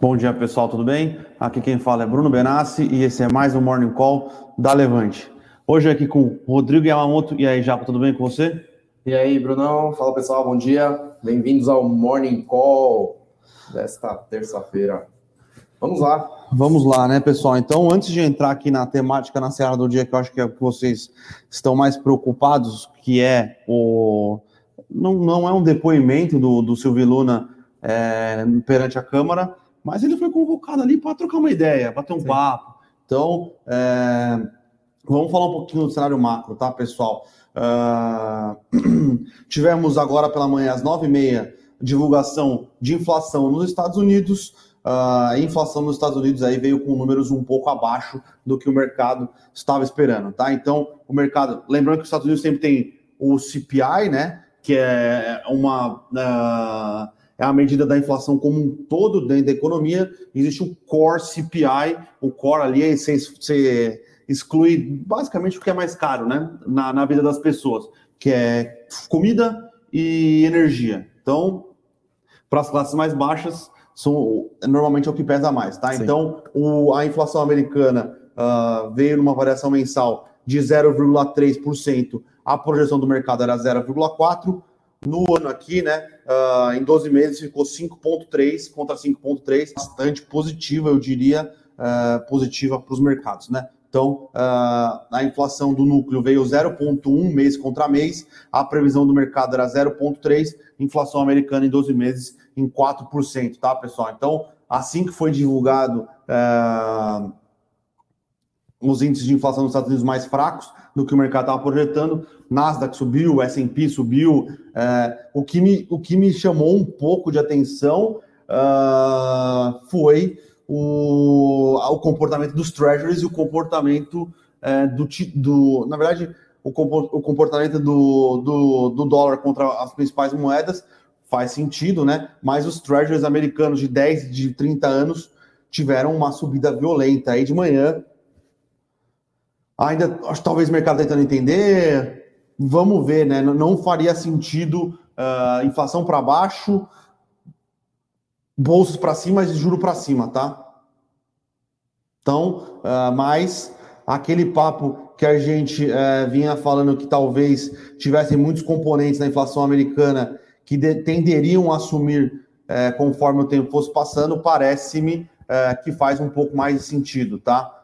Bom dia, pessoal, tudo bem? Aqui quem fala é Bruno Benassi e esse é mais um Morning Call da Levante. Hoje aqui com Rodrigo Yamamoto. E aí, Jaco, tudo bem com você? E aí, Brunão? Fala, pessoal, bom dia. Bem-vindos ao Morning Call desta terça-feira. Vamos lá. Vamos lá, né, pessoal? Então, antes de entrar aqui na temática na Serra do Dia, que eu acho que é o que vocês estão mais preocupados, que é o... Não, não é um depoimento do, do Silvio Luna é, perante a Câmara, mas ele foi convocado ali para trocar uma ideia, bater um Sim. papo. Então, é, vamos falar um pouquinho do cenário macro, tá, pessoal? Uh, tivemos agora pela manhã, às nove e meia, divulgação de inflação nos Estados Unidos. Uh, a inflação nos Estados Unidos aí veio com números um pouco abaixo do que o mercado estava esperando, tá? Então, o mercado, lembrando que os Estados Unidos sempre tem o CPI, né? Que é uma uh, é a medida da inflação como um todo dentro da economia. Existe o core CPI, o core ali é você, você exclui basicamente o que é mais caro, né, na, na vida das pessoas, que é comida e energia. Então, para as classes mais baixas, são, normalmente é o que pesa mais, tá? Sim. Então, o, a inflação americana uh, veio numa variação mensal de 0,3%, a projeção do mercado era 0,4%, no ano aqui, né, uh, em 12 meses ficou 5,3 contra 5,3, bastante positiva, eu diria, uh, positiva para os mercados, né? Então, uh, a inflação do núcleo veio 0,1 mês contra mês, a previsão do mercado era 0,3, inflação americana em 12 meses em 4%, tá, pessoal? Então, assim que foi divulgado uh, os índices de inflação nos Estados Unidos mais fracos do que o mercado estava projetando, Nasdaq subiu, S&P subiu, uh, o, que me, o que me chamou um pouco de atenção foi o, o comportamento dos treasuries e o comportamento é, do, do. Na verdade, o comportamento do, do, do, dólar contra as principais moedas faz sentido, né? Mas os treasuries americanos de 10, de 30 anos tiveram uma subida violenta aí de manhã. Ainda, acho talvez o mercado tentando entender. Vamos ver, né? Não faria sentido uh, inflação para baixo bolsos para cima e juro para cima, tá? Então, uh, mas aquele papo que a gente uh, vinha falando que talvez tivessem muitos componentes na inflação americana que de, tenderiam a assumir uh, conforme o tempo fosse passando, parece-me uh, que faz um pouco mais de sentido, tá?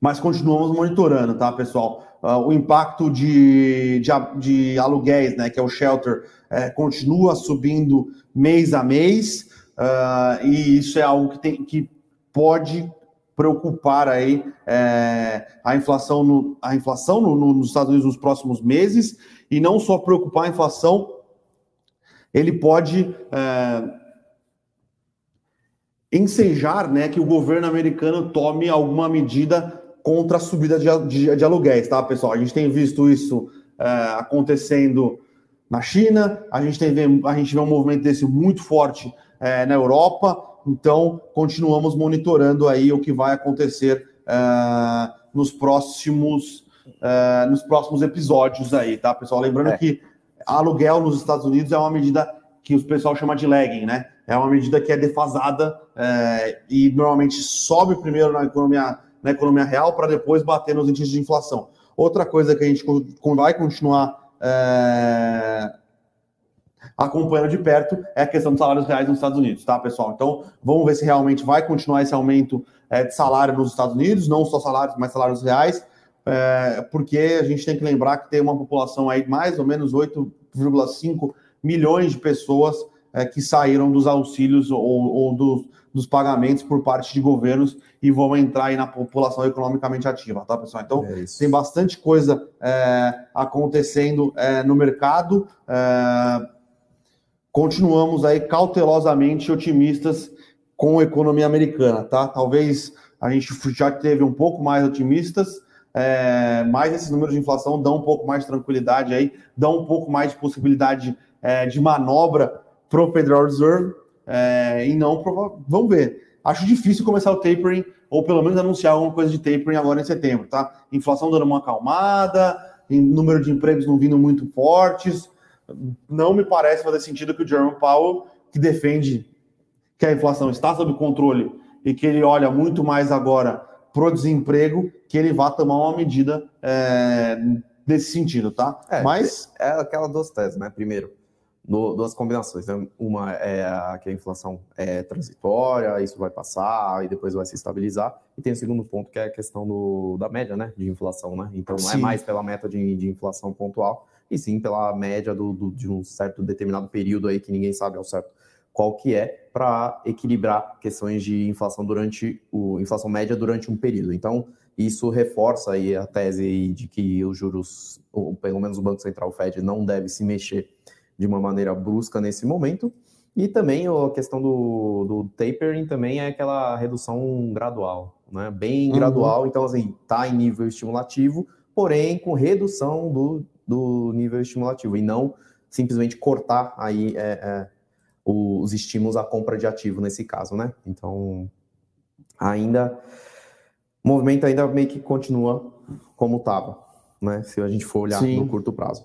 Mas continuamos monitorando, tá, pessoal? o impacto de, de, de, aluguéis, né, que é o shelter, continua subindo mês a mês, uh, e isso é algo que, tem, que pode preocupar aí é, a inflação, no, a inflação no, no, nos Estados Unidos nos próximos meses, e não só preocupar a inflação, ele pode é, ensejar né, que o governo americano tome alguma medida contra a subida de, de, de aluguéis, tá, pessoal? A gente tem visto isso é, acontecendo na China, a gente, tem, a gente vê um movimento desse muito forte é, na Europa, então continuamos monitorando aí o que vai acontecer uh, nos próximos uh, nos próximos episódios aí, tá, pessoal? Lembrando é. que aluguel nos Estados Unidos é uma medida que o pessoal chama de lagging, né? É uma medida que é defasada é, e normalmente sobe primeiro na economia, na economia real para depois bater nos índices de inflação. Outra coisa que a gente vai continuar é, acompanhando de perto é a questão dos salários reais nos Estados Unidos, tá, pessoal? Então, vamos ver se realmente vai continuar esse aumento é, de salário nos Estados Unidos, não só salários, mas salários reais, é, porque a gente tem que lembrar que tem uma população aí mais ou menos 8,5 milhões de pessoas é, que saíram dos auxílios ou, ou dos, dos, pagamentos por parte de governos e vão entrar aí na população economicamente ativa, tá, pessoal? Então, é tem bastante coisa é, acontecendo é, no mercado. É, continuamos aí cautelosamente otimistas com a economia americana, tá? Talvez a gente já teve um pouco mais otimistas, é, mas esses números de inflação dão um pouco mais de tranquilidade aí, dão um pouco mais de possibilidade é, de manobra para o Federal Reserve é, e não vamos ver. Acho difícil começar o tapering ou pelo menos anunciar alguma coisa de tapering agora em setembro, tá? Inflação dando uma acalmada, número de empregos não vindo muito fortes, não me parece fazer sentido que o Jerome Powell, que defende que a inflação está sob controle e que ele olha muito mais agora para o desemprego, que ele vá tomar uma medida é, nesse sentido, tá? É, Mas é aquela duas teses, né? Primeiro, duas combinações. Né? Uma é a, que a inflação é transitória, isso vai passar e depois vai se estabilizar. E tem o segundo ponto, que é a questão do, da média né, de inflação. Né? Então, não é sim. é mais pela meta de, de inflação pontual, e sim pela média do, do, de um certo determinado período aí que ninguém sabe ao certo qual que é para equilibrar questões de inflação durante o inflação média durante um período. Então, isso reforça aí a tese de que os juros, ou pelo menos o Banco Central, o Fed, não deve se mexer de uma maneira brusca nesse momento. E também a questão do, do tapering também é aquela redução gradual, né? Bem uhum. gradual, então assim, tá em nível estimulativo, porém com redução do, do nível estimulativo, e não simplesmente cortar aí é, é, os estímulos à compra de ativo nesse caso, né? Então, ainda o movimento ainda meio que continua como estava, né? Se a gente for olhar Sim. no curto prazo.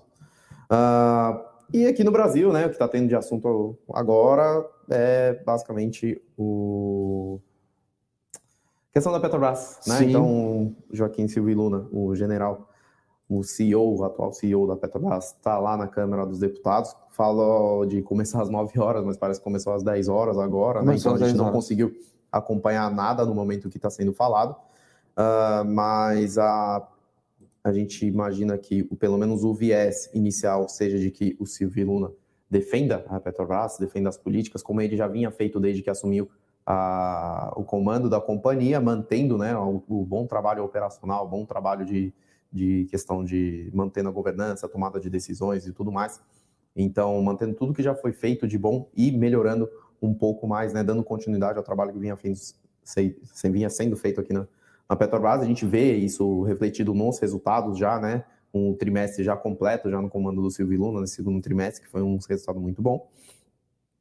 Uh, e aqui no Brasil, né, o que está tendo de assunto agora é basicamente o questão da Petrobras, né? Sim. Então, Joaquim Silva Luna, o general, o CEO, o atual CEO da Petrobras, está lá na Câmara dos Deputados, falou de começar às 9 horas, mas parece que começou às 10 horas agora, né? Então a gente não conseguiu acompanhar nada no momento que está sendo falado. Uh, mas a a gente imagina que pelo menos o viés inicial seja de que o Silvio Luna defenda a Petrobras, defenda as políticas, como ele já vinha feito desde que assumiu a, o comando da companhia, mantendo né, o, o, bom trabalho operacional, o bom trabalho de, de questão de mantendo a governança, a tomada de decisões e tudo mais. Então, mantendo tudo que já foi feito de bom e melhorando um pouco mais, né, dando continuidade ao trabalho que vinha, feito, vinha sendo feito aqui na, na Petrobras, a gente vê isso refletido nos resultados já, né? Um trimestre já completo, já no comando do Silvio Luna, no segundo trimestre, que foi um resultado muito bom.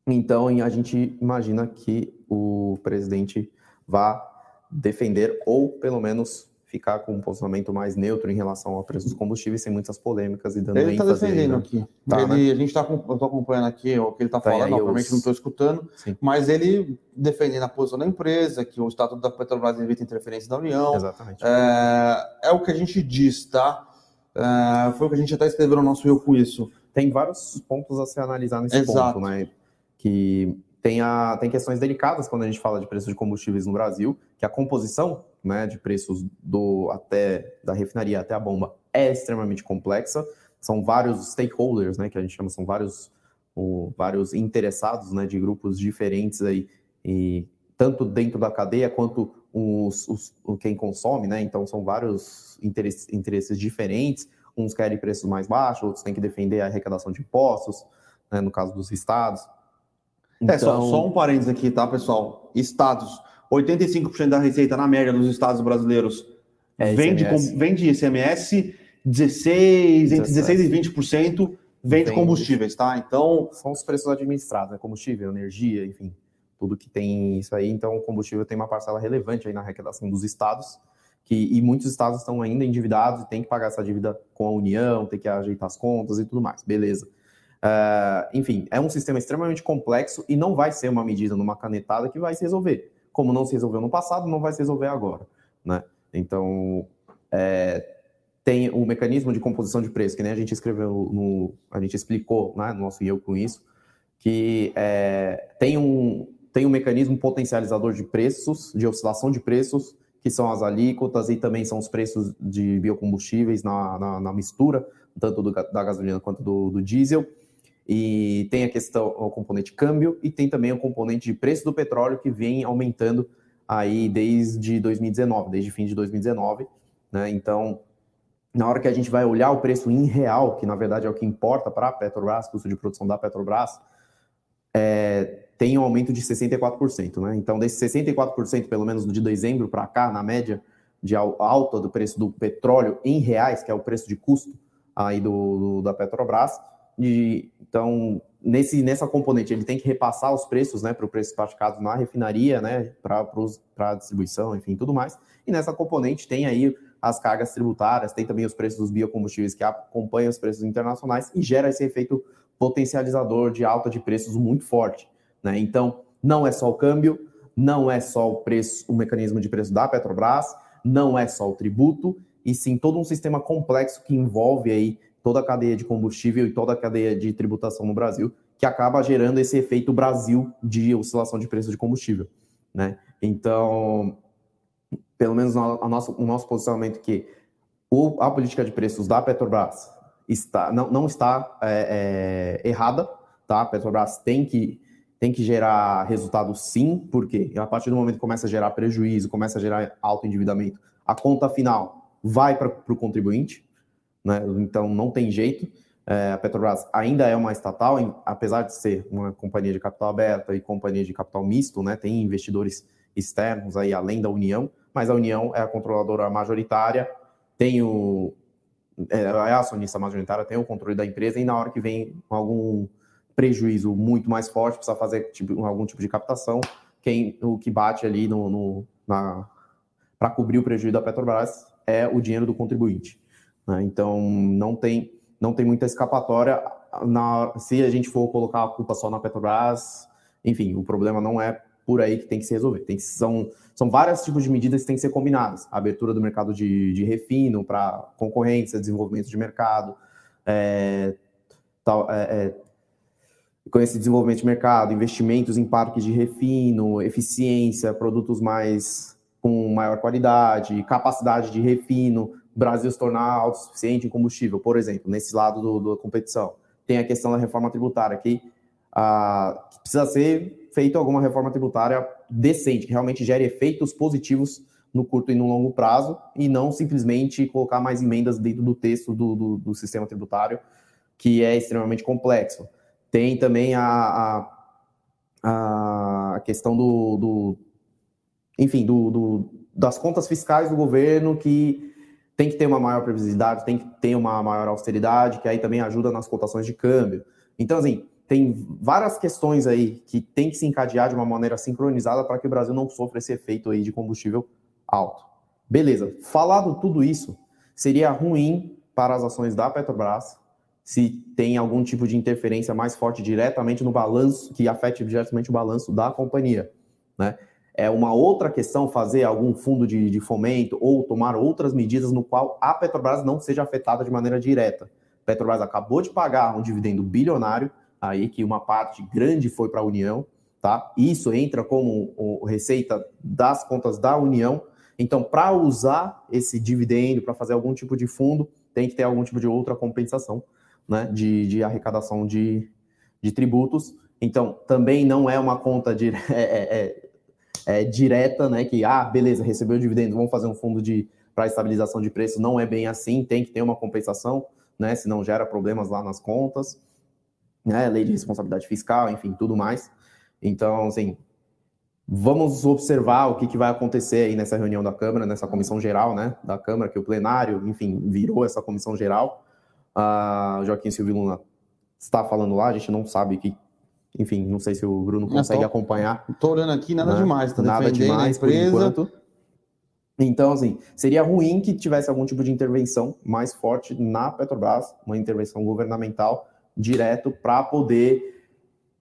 Então, a gente imagina que o presidente vá defender, ou pelo menos ficar com um posicionamento mais neutro em relação ao preço dos combustíveis, sem muitas polêmicas e dando Ele está defendendo aí, aqui. Tá, ele, né? A gente está acompanhando aqui o que ele está tá, falando, obviamente não estou escutando, Sim. mas ele defendendo a posição da empresa, que o Estatuto da Petrobras evita interferência da União. Exatamente. É, é o que a gente diz, tá? É, foi o que a gente até escreveu no nosso eu com isso. Tem vários pontos a se analisar nesse Exato. ponto, né? Que tem, a, tem questões delicadas quando a gente fala de preço de combustíveis no Brasil, que a composição né, de preços do até da refinaria até a bomba é extremamente complexa. São vários stakeholders, né, que a gente chama, são vários, o, vários interessados né, de grupos diferentes aí, e tanto dentro da cadeia quanto os, os, quem consome, né? Então são vários interesses, interesses diferentes. Uns querem preços mais baixos, outros têm que defender a arrecadação de impostos, né, no caso dos estados. Então... É, só, então- só um parênteses aqui, tá, pessoal? Estados, 85% da receita na média dos estados brasileiros é vem, de, vem de ICMS, 16, entre 16 e 20% vem de combustíveis, tá? Então. São os preços administrados, né? Combustível, energia, enfim, tudo que tem isso aí. Então, o combustível tem uma parcela relevante aí na arrecadação dos estados, que, e muitos estados estão ainda endividados e tem que pagar essa dívida com a União, tem que ajeitar as contas e tudo mais. Beleza. Uh, enfim, é um sistema extremamente complexo e não vai ser uma medida numa canetada que vai se resolver. Como não se resolveu no passado, não vai se resolver agora. Né? Então, é, tem o mecanismo de composição de preço, que nem a gente escreveu no. A gente explicou né, no nosso eu com isso, que é, tem, um, tem um mecanismo potencializador de preços, de oscilação de preços, que são as alíquotas e também são os preços de biocombustíveis na, na, na mistura, tanto do, da gasolina quanto do, do diesel. E tem a questão, o componente câmbio e tem também o componente de preço do petróleo que vem aumentando aí desde 2019, desde fim de 2019, né? Então, na hora que a gente vai olhar o preço em real, que na verdade é o que importa para a Petrobras, custo de produção da Petrobras, é, tem um aumento de 64%, né? Então, desse 64%, pelo menos de dezembro para cá, na média de alta do preço do petróleo em reais, que é o preço de custo aí do, do da Petrobras, de, então, nesse, nessa componente, ele tem que repassar os preços né, para o preço praticado na refinaria, né, para a distribuição, enfim, tudo mais. E nessa componente tem aí as cargas tributárias, tem também os preços dos biocombustíveis que acompanham os preços internacionais e gera esse efeito potencializador de alta de preços muito forte. Né? Então, Não é só o câmbio, não é só o preço, o mecanismo de preço da Petrobras, não é só o tributo, e sim todo um sistema complexo que envolve aí toda a cadeia de combustível e toda a cadeia de tributação no Brasil, que acaba gerando esse efeito Brasil de oscilação de preço de combustível, né? Então, pelo menos o nosso, o nosso posicionamento que o, a política de preços da Petrobras está, não, não está é, é, errada, tá? A Petrobras tem que, tem que gerar resultado sim, porque a partir do momento que começa a gerar prejuízo, começa a gerar alto endividamento, a conta final vai para o contribuinte, né? Então não tem jeito. É, a Petrobras ainda é uma estatal, em, apesar de ser uma companhia de capital aberta e companhia de capital misto, né? Tem investidores externos aí além da União, mas a União é a controladora majoritária, tem o é, é a acionista majoritária, tem o controle da empresa e na hora que vem algum prejuízo muito mais forte, precisa fazer tipo, algum tipo de captação, quem o que bate ali no, no para cobrir o prejuízo da Petrobras é o dinheiro do contribuinte. Né? Então não tem não tem muita escapatória na, se a gente for colocar a culpa só na Petrobras. Enfim, o problema não é por aí que tem que se resolver. Tem que, são, são vários tipos de medidas que têm que ser combinadas. A abertura do mercado de, de refino para concorrência, desenvolvimento de mercado, é, tal, é, é, com esse desenvolvimento de mercado, investimentos em parques de refino, eficiência, produtos mais com maior qualidade, capacidade de refino, Brasil se tornar autossuficiente em combustível, por exemplo, nesse lado do, da competição. Tem a questão da reforma tributária, que, ah, que precisa ser feito alguma reforma tributária decente, que realmente gere efeitos positivos no curto e no longo prazo, e não simplesmente colocar mais emendas dentro do texto do, do, do sistema tributário, que é extremamente complexo. Tem também a, a, a questão do, do enfim, do, do, das contas fiscais do governo, que tem que ter uma maior previsibilidade, tem que ter uma maior austeridade, que aí também ajuda nas cotações de câmbio. Então, assim, tem várias questões aí que tem que se encadear de uma maneira sincronizada para que o Brasil não sofra esse efeito aí de combustível alto. Beleza. Falado tudo isso, seria ruim para as ações da Petrobras se tem algum tipo de interferência mais forte diretamente no balanço, que afete diretamente o balanço da companhia, né? É uma outra questão fazer algum fundo de, de fomento ou tomar outras medidas no qual a Petrobras não seja afetada de maneira direta. Petrobras acabou de pagar um dividendo bilionário, aí que uma parte grande foi para a União, tá? Isso entra como o, receita das contas da União. Então, para usar esse dividendo, para fazer algum tipo de fundo, tem que ter algum tipo de outra compensação, né? De, de arrecadação de, de tributos. Então, também não é uma conta de, é, é, é, direta, né? Que, ah, beleza, recebeu o dividendo, vamos fazer um fundo de para estabilização de preço. Não é bem assim, tem que ter uma compensação, né? Senão gera problemas lá nas contas né, lei de responsabilidade fiscal, enfim, tudo mais. Então, assim, vamos observar o que, que vai acontecer aí nessa reunião da Câmara, nessa comissão geral, né, da Câmara, que o plenário, enfim, virou essa comissão geral. Uh, Joaquim Silvio Luna está falando lá, a gente não sabe que, enfim, não sei se o Bruno consegue tô, acompanhar. Estou olhando aqui, nada né? demais, tá nada demais por enquanto. Então, assim, seria ruim que tivesse algum tipo de intervenção mais forte na Petrobras, uma intervenção governamental, direto para poder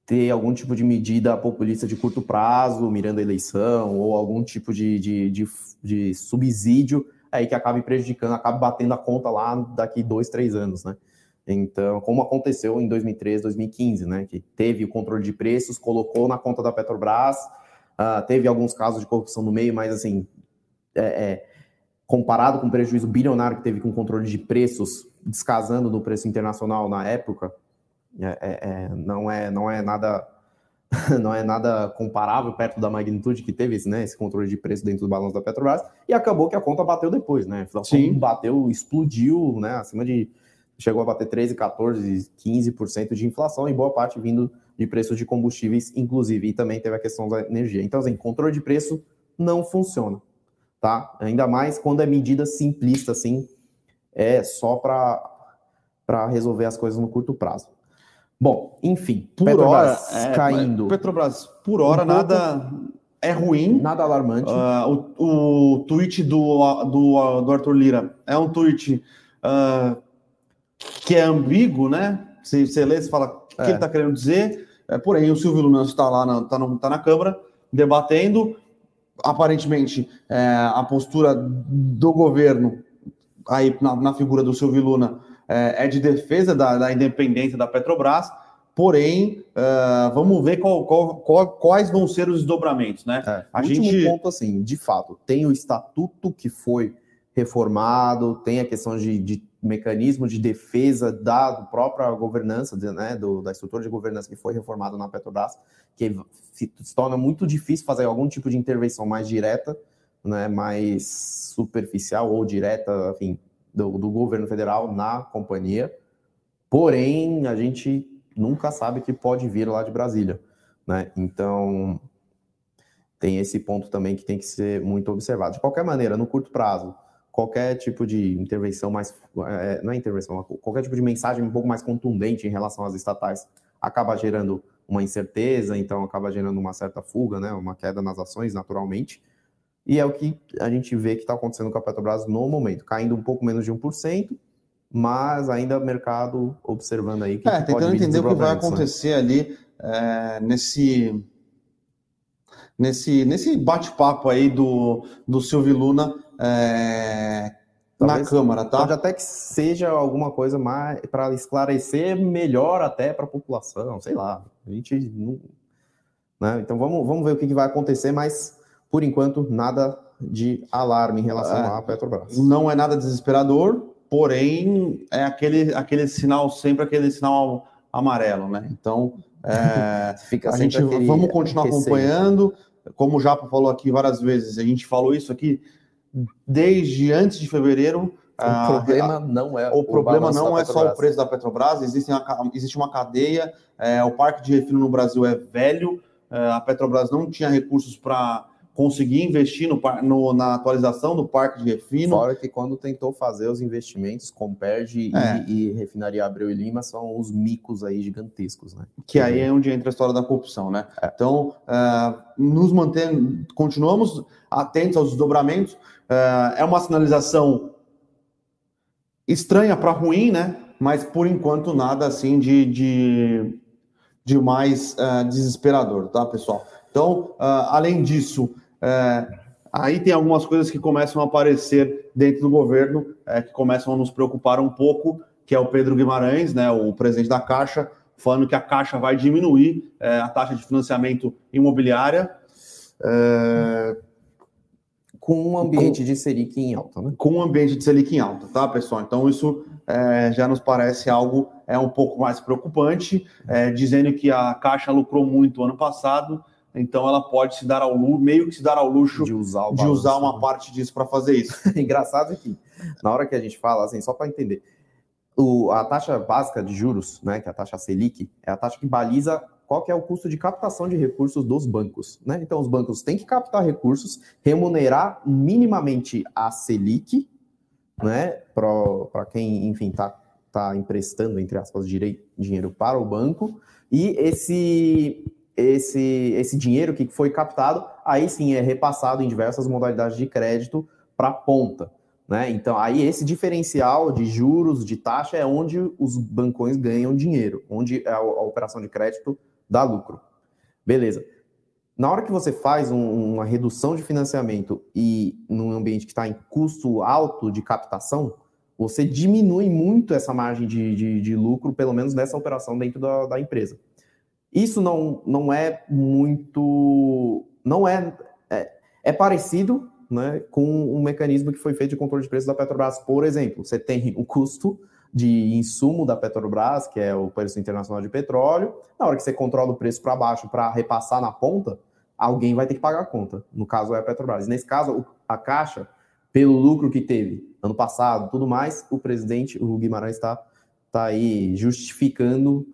ter algum tipo de medida populista de curto prazo, mirando a eleição, ou algum tipo de, de, de, de subsídio aí que acabe prejudicando, acabe batendo a conta lá daqui dois, três anos, né? Então, como aconteceu em 2013, 2015, né? Que teve o controle de preços, colocou na conta da Petrobras, uh, teve alguns casos de corrupção no meio, mas assim, é, é, comparado com o prejuízo bilionário que teve com o controle de preços, descasando do preço internacional na época, é, é, é, não, é, não é nada não é nada comparável perto da magnitude que teve esse, né, esse controle de preço dentro do balanço da Petrobras, e acabou que a conta bateu depois, né? Sim. bateu, explodiu, né, acima de chegou a bater 13, 14, 15% de inflação, e boa parte vindo de preços de combustíveis, inclusive, e também teve a questão da energia. Então, assim, controle de preço não funciona, tá? Ainda mais quando é medida simplista, assim, é só para resolver as coisas no curto prazo. Bom, enfim, por Petrobras hora, é, caindo. Petrobras, por hora, um nada é ruim. Nada alarmante. Uh, o, o tweet do, do, do Arthur Lira é um tweet uh, que é ambíguo, né? Você, você lê, você fala o que é. ele está querendo dizer. É, porém, o Silvio Luna está lá na, tá no, tá na Câmara debatendo. Aparentemente, é, a postura do governo, aí na, na figura do Silvio Luna, é, é de defesa da, da, independência da Petrobras. Porém, uh, vamos ver qual, qual, qual, quais vão ser os desdobramentos, né? É, a gente... ponto, assim, de fato, tem o estatuto que foi reformado, tem a questão de, de mecanismo de defesa da própria governança, né, do, da estrutura de governança que foi reformada na Petrobras, que se, se, torna muito difícil fazer algum tipo de intervenção mais direta, né, mais superficial ou direta, enfim, do, do governo federal na companhia. Porém, a gente nunca sabe que pode vir lá de Brasília, né? Então, tem esse ponto também que tem que ser muito observado. De qualquer maneira, no curto prazo, qualquer tipo de intervenção mais. É, não é intervenção, qualquer tipo de mensagem um pouco mais contundente em relação às estatais acaba gerando uma incerteza, então acaba gerando uma certa fuga, né, uma queda nas ações, naturalmente. E é o que a gente vê que está acontecendo com a Petrobras no momento, caindo um pouco menos de 1%, mas ainda o mercado observando aí que. É, tentando entender o que vai acontecer né? ali é, nesse. Nesse, nesse bate-papo aí do, do Silvio Luna é, na Câmara, tá? Pode até que seja alguma coisa mais para esclarecer melhor até para a população, sei lá. A gente não, né? Então vamos, vamos ver o que, que vai acontecer, mas por enquanto nada de alarme em relação é, à Petrobras. Não é nada desesperador, porém é aquele, aquele sinal, sempre aquele sinal amarelo, né? Então é, a gente aquele, vamos continuar acompanhando. Como o Japa falou aqui várias vezes, a gente falou isso aqui desde antes de fevereiro. O problema não é o problema não é só o preço da Petrobras, existe uma, existe uma cadeia. É, o parque de refino no Brasil é velho. É, a Petrobras não tinha recursos para conseguir investir no, no, na atualização do parque de refino. Fora que quando tentou fazer os investimentos, Comperge é. e, e, Refinaria Abreu e Lima são os micos aí gigantescos, né? Que aí é onde entra a história da corrupção, né? É. Então, uh, nos mantendo, continuamos atentos aos desdobramentos. Uh, é uma sinalização estranha para ruim, né? Mas por enquanto nada assim de, de, de mais uh, desesperador, tá, pessoal? Então, além disso, é, aí tem algumas coisas que começam a aparecer dentro do governo, é, que começam a nos preocupar um pouco, que é o Pedro Guimarães, né, o presidente da Caixa, falando que a Caixa vai diminuir é, a taxa de financiamento imobiliária. É, com um ambiente com, de Selic em alta, né? Com um ambiente de Selic em alta, tá, pessoal? Então, isso é, já nos parece algo é um pouco mais preocupante, é, dizendo que a Caixa lucrou muito ano passado então ela pode se dar ao luxo, meio que se dar ao luxo de usar, de usar uma parte disso para fazer isso. Engraçado que na hora que a gente fala, assim, só para entender, o, a taxa básica de juros, né, que é a taxa Selic, é a taxa que baliza qual que é o custo de captação de recursos dos bancos. Né? Então, os bancos têm que captar recursos, remunerar minimamente a Selic, né, para quem, enfim, está tá emprestando, entre aspas, dinheiro para o banco, e esse esse, esse dinheiro que foi captado, aí sim é repassado em diversas modalidades de crédito para a ponta. Né? Então, aí esse diferencial de juros, de taxa, é onde os bancões ganham dinheiro, onde a, a operação de crédito dá lucro. Beleza. Na hora que você faz um, uma redução de financiamento e num ambiente que está em custo alto de captação, você diminui muito essa margem de, de, de lucro, pelo menos nessa operação dentro da, da empresa. Isso não, não é muito. Não é, é. É, parecido né, com um mecanismo que foi feito de controle de preços da Petrobras. Por exemplo, você tem o custo de insumo da Petrobras, que é o preço internacional de petróleo. Na hora que você controla o preço para baixo para repassar na ponta, alguém vai ter que pagar a conta. No caso, é a Petrobras. nesse caso, a Caixa, pelo lucro que teve ano passado, tudo mais, o presidente, o Guimarães, está tá aí justificando,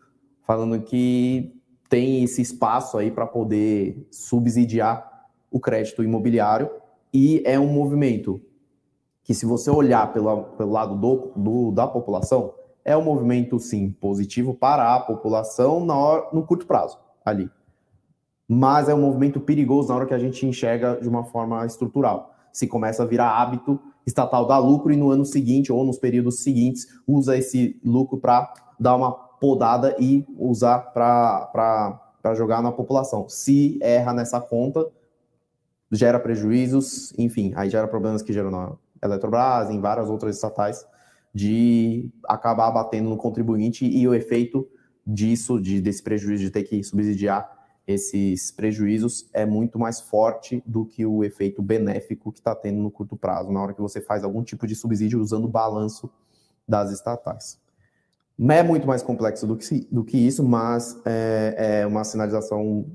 falando que tem esse espaço aí para poder subsidiar o crédito imobiliário e é um movimento que, se você olhar pelo, pelo lado do, do, da população, é um movimento, sim, positivo para a população na hora, no curto prazo, ali. Mas é um movimento perigoso na hora que a gente enxerga de uma forma estrutural. Se começa a virar hábito estatal dar lucro e no ano seguinte ou nos períodos seguintes usa esse lucro para dar uma podada e usar para jogar na população. Se erra nessa conta, gera prejuízos, enfim, aí gera problemas que geram na Eletrobras, em várias outras estatais, de acabar batendo no contribuinte e o efeito disso, de, desse prejuízo, de ter que subsidiar esses prejuízos é muito mais forte do que o efeito benéfico que está tendo no curto prazo, na hora que você faz algum tipo de subsídio usando o balanço das estatais. É muito mais complexo do que, do que isso, mas é, é uma sinalização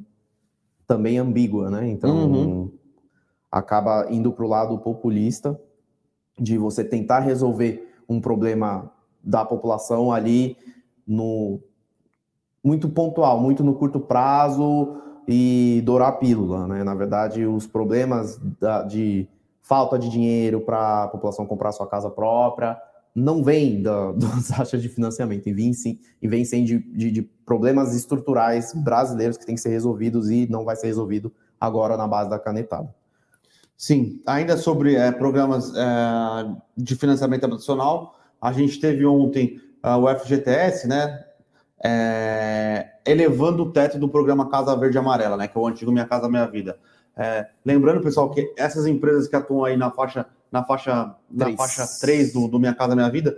também ambígua, né? Então, uhum. acaba indo para o lado populista de você tentar resolver um problema da população ali no muito pontual, muito no curto prazo e dourar a pílula, né? Na verdade, os problemas da, de falta de dinheiro para a população comprar sua casa própria não vem da, das taxas de financiamento, e vem sim, e vem sim de, de, de, problemas estruturais brasileiros que têm que ser resolvidos e não vai ser resolvido agora na base da canetada. Sim, ainda sobre é, programas é, de financiamento habitacional, a gente teve ontem uh, o FGTS, né, é, elevando o teto do programa Casa Verde Amarela, né, que é o antigo Minha Casa Minha Vida. Lembrando, pessoal, que essas empresas que atuam aí na faixa na faixa, na faixa 3 do, do Minha Casa Minha Vida,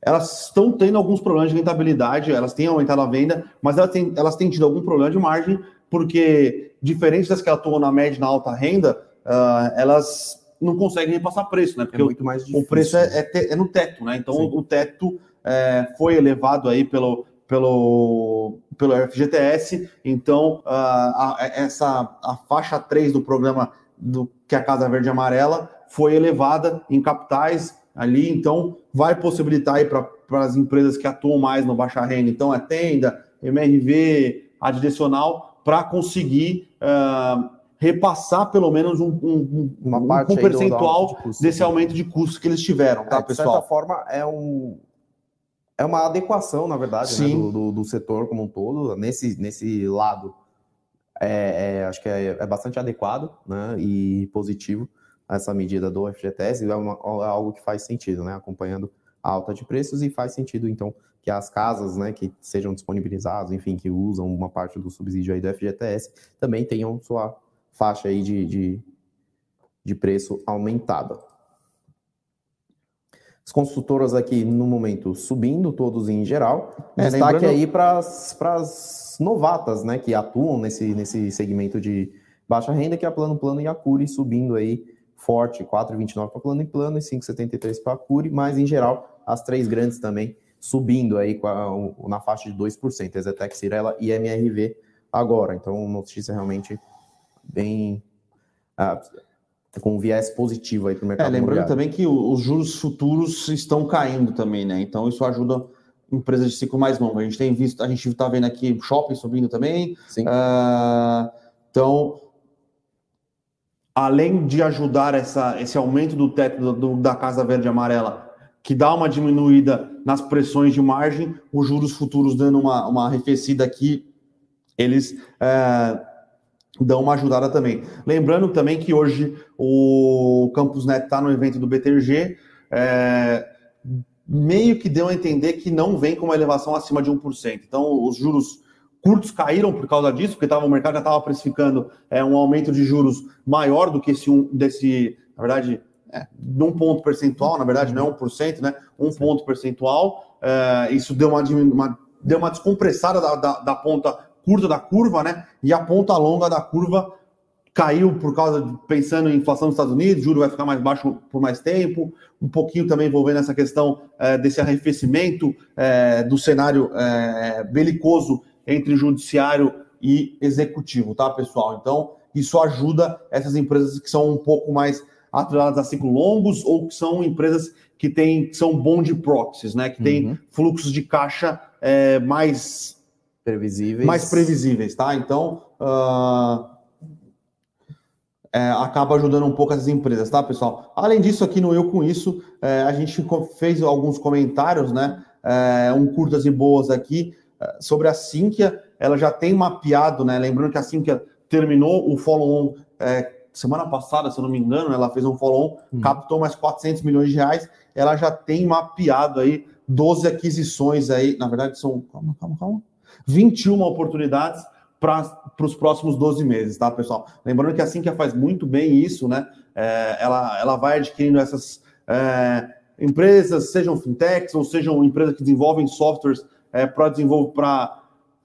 elas estão tendo alguns problemas de rentabilidade, elas têm aumentado a venda, mas elas têm, elas têm tido algum problema de margem, porque, diferente das que atuam na média e na alta renda, uh, elas não conseguem repassar preço, né? Porque é muito mais difícil. o preço é, é, te, é no teto, né? Então, Sim. o teto é, foi elevado aí pelo, pelo, pelo FGTS, então uh, a, essa, a faixa 3 do programa do que é a Casa Verde Amarela foi elevada em capitais ali, então vai possibilitar aí para as empresas que atuam mais no baixa renda, então é tenda, MRV, adicional, para conseguir uh, repassar pelo menos um, um, Uma parte um percentual do, do custo, desse aumento de custos que eles tiveram, tá, é, pessoal? De certa forma, é um, é uma adequação, na verdade, né, do, do, do, setor como um todo, nesse, nesse lado. É, é acho que é, é, bastante adequado né, e positivo essa medida do FGTS é, uma, é algo que faz sentido, né? Acompanhando a alta de preços e faz sentido, então, que as casas, né, que sejam disponibilizadas, enfim, que usam uma parte do subsídio aí do FGTS, também tenham sua faixa aí de, de, de preço aumentada. As construtoras aqui, no momento, subindo, todos em geral. É, Destaque lembrando... aí para as novatas, né, que atuam nesse, nesse segmento de baixa renda, que é a Plano Plano e a Curi, subindo aí forte, 4,29 para plano em plano e 5,73 para a Cure, mas em geral as três grandes também subindo aí a, na faixa de 2%, Exetec, Cirela e MRV agora. Então, notícia realmente bem ah, com um viés positivo aí para o mercado. É, lembrando também que os juros futuros estão caindo também, né? Então isso ajuda empresas de ciclo mais longo. A gente tem visto, a gente está vendo aqui shopping subindo também. Sim. Uh, então além de ajudar essa, esse aumento do teto do, do, da Casa Verde Amarela, que dá uma diminuída nas pressões de margem, os juros futuros dando uma, uma arrefecida aqui, eles é, dão uma ajudada também. Lembrando também que hoje o Campus Net está no evento do BTG, é, meio que deu a entender que não vem com uma elevação acima de 1%. Então, os juros curtos caíram por causa disso, porque tava, o mercado já estava precificando é, um aumento de juros maior do que esse um desse, na verdade, é, um ponto percentual, na verdade, não é 1%, né? Um Sim. ponto percentual. É, isso deu uma, uma, deu uma descompressada da, da, da, ponta curta da curva, né? E a ponta longa da curva caiu por causa de, pensando em inflação nos Estados Unidos, juro vai ficar mais baixo por mais tempo, um pouquinho também envolvendo essa questão é, desse arrefecimento é, do cenário é, belicoso entre judiciário e executivo, tá, pessoal? Então, isso ajuda essas empresas que são um pouco mais atreladas a ciclo longos ou que são empresas que têm que são bond proxies, né? Que têm uhum. fluxos de caixa mais previsíveis, mais previsíveis, tá? Então uh, é, acaba ajudando um pouco essas empresas, tá, pessoal? Além disso, aqui no Eu com isso, é, a gente fez alguns comentários, né? É, um curtas e boas aqui sobre a Sinqia, ela já tem mapeado, né? Lembrando que a Sinqia terminou o follow-on é, semana passada, se eu não me engano, ela fez um follow-on, hum. captou mais 400 milhões de reais, ela já tem mapeado aí 12 aquisições aí, na verdade são, calma, calma, calma, 21 oportunidades para os próximos 12 meses, tá, pessoal? Lembrando que a Sinqia faz muito bem isso, né? É, ela, ela vai adquirindo essas é, empresas, sejam fintechs ou sejam empresas que desenvolvem softwares é, para desenvolver para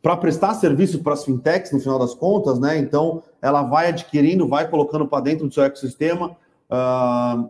para prestar serviços para as fintechs, no final das contas, né? Então, ela vai adquirindo, vai colocando para dentro do seu ecossistema. Uh,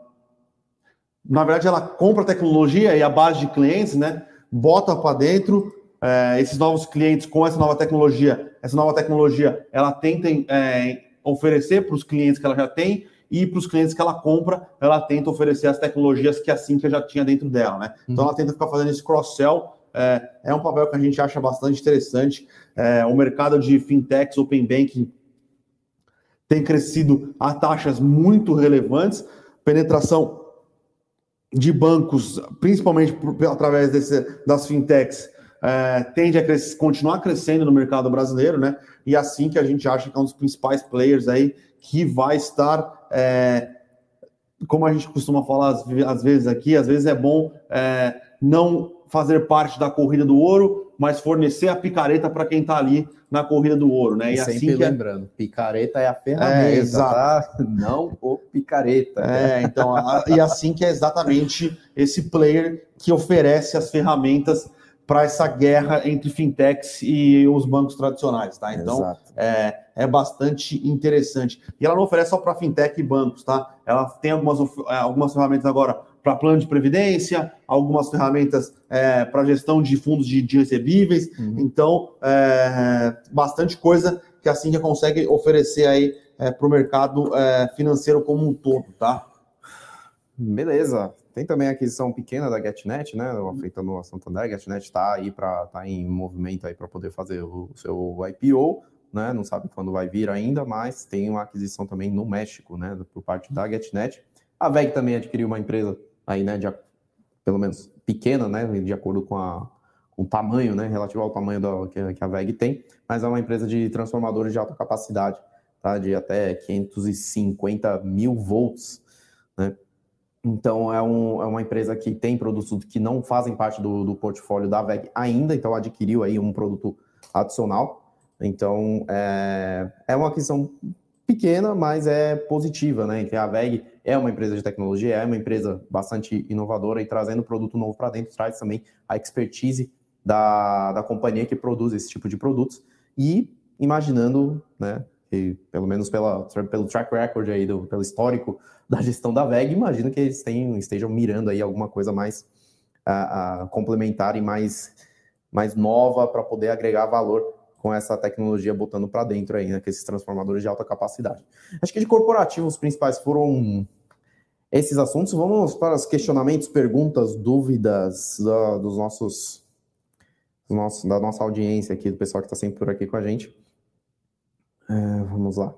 na verdade, ela compra tecnologia e a base de clientes, né? Bota para dentro é, esses novos clientes com essa nova tecnologia. Essa nova tecnologia, ela tenta é, oferecer para os clientes que ela já tem e para os clientes que ela compra, ela tenta oferecer as tecnologias que a Sinqia já tinha dentro dela, né? Então, uhum. ela tenta ficar fazendo esse cross-sell é, é um papel que a gente acha bastante interessante. É, o mercado de fintechs, open banking, tem crescido a taxas muito relevantes, penetração de bancos, principalmente por, através desse, das fintechs, é, tende a cres continuar crescendo no mercado brasileiro, né? E assim que a gente acha que é um dos principais players aí que vai estar, é, como a gente costuma falar às, às, vezes aqui, às vezes é bom é, não fazer parte da corrida do ouro, mas fornecer a picareta para quem está ali na corrida do ouro, né? E, assim sempre que é lembrando, picareta é a ferramenta, é, exato. Tá? não o picareta. É, então, a, e assim que é exatamente esse player que oferece as ferramentas para essa guerra entre fintechs e os bancos tradicionais, tá? Então, é, é bastante interessante. E ela não oferece só para fintech e bancos, tá? Ela tem algumas, algumas ferramentas agora para plano de previdência, algumas ferramentas é, para gestão de fundos de, de recebíveis. Uhum. Então, é, bastante coisa que a Cintia consegue oferecer aí é, para o mercado é, financeiro como um todo, tá? Beleza. Tem também a aquisição pequena da GetNet, né? Afetando a Santander. A GetNet está aí para tá em movimento aí para poder fazer o, seu IPO. Né, não sabe quando vai vir ainda, mas tem uma aquisição também no México, né, por parte da GetNet. A VEG também adquiriu uma empresa aí, né, de, pelo menos pequena, né, de acordo com, a, o tamanho, né, relativo ao tamanho da, que, que, a VEG tem, mas é uma empresa de transformadores de alta capacidade, tá, de até 550 mil volts, né, então é, um, é uma empresa que tem produtos que não fazem parte do, do portfólio da VEG ainda, então adquiriu aí um produto adicional, então é, é uma aquisição pequena, mas é positiva, né? Que a VEG é uma empresa de tecnologia, é uma empresa bastante inovadora e trazendo produto novo para dentro, traz também a expertise da, da companhia que produz esse tipo de produtos e imaginando, né? Que, pelo menos pela, pelo track record aí, do, pelo histórico da gestão da VEG, imagino que eles tenham, estejam mirando aí alguma coisa mais a, a complementar e mais, mais nova para poder agregar valor com essa tecnologia botando para dentro aí, né, que esses transformadores de alta capacidade. Acho que de corporativo os principais foram esses assuntos. Vamos para os questionamentos, perguntas, dúvidas da, dos nossos, dos nossos, da nossa audiência aqui, do pessoal que está sempre por aqui com a gente. É, vamos lá.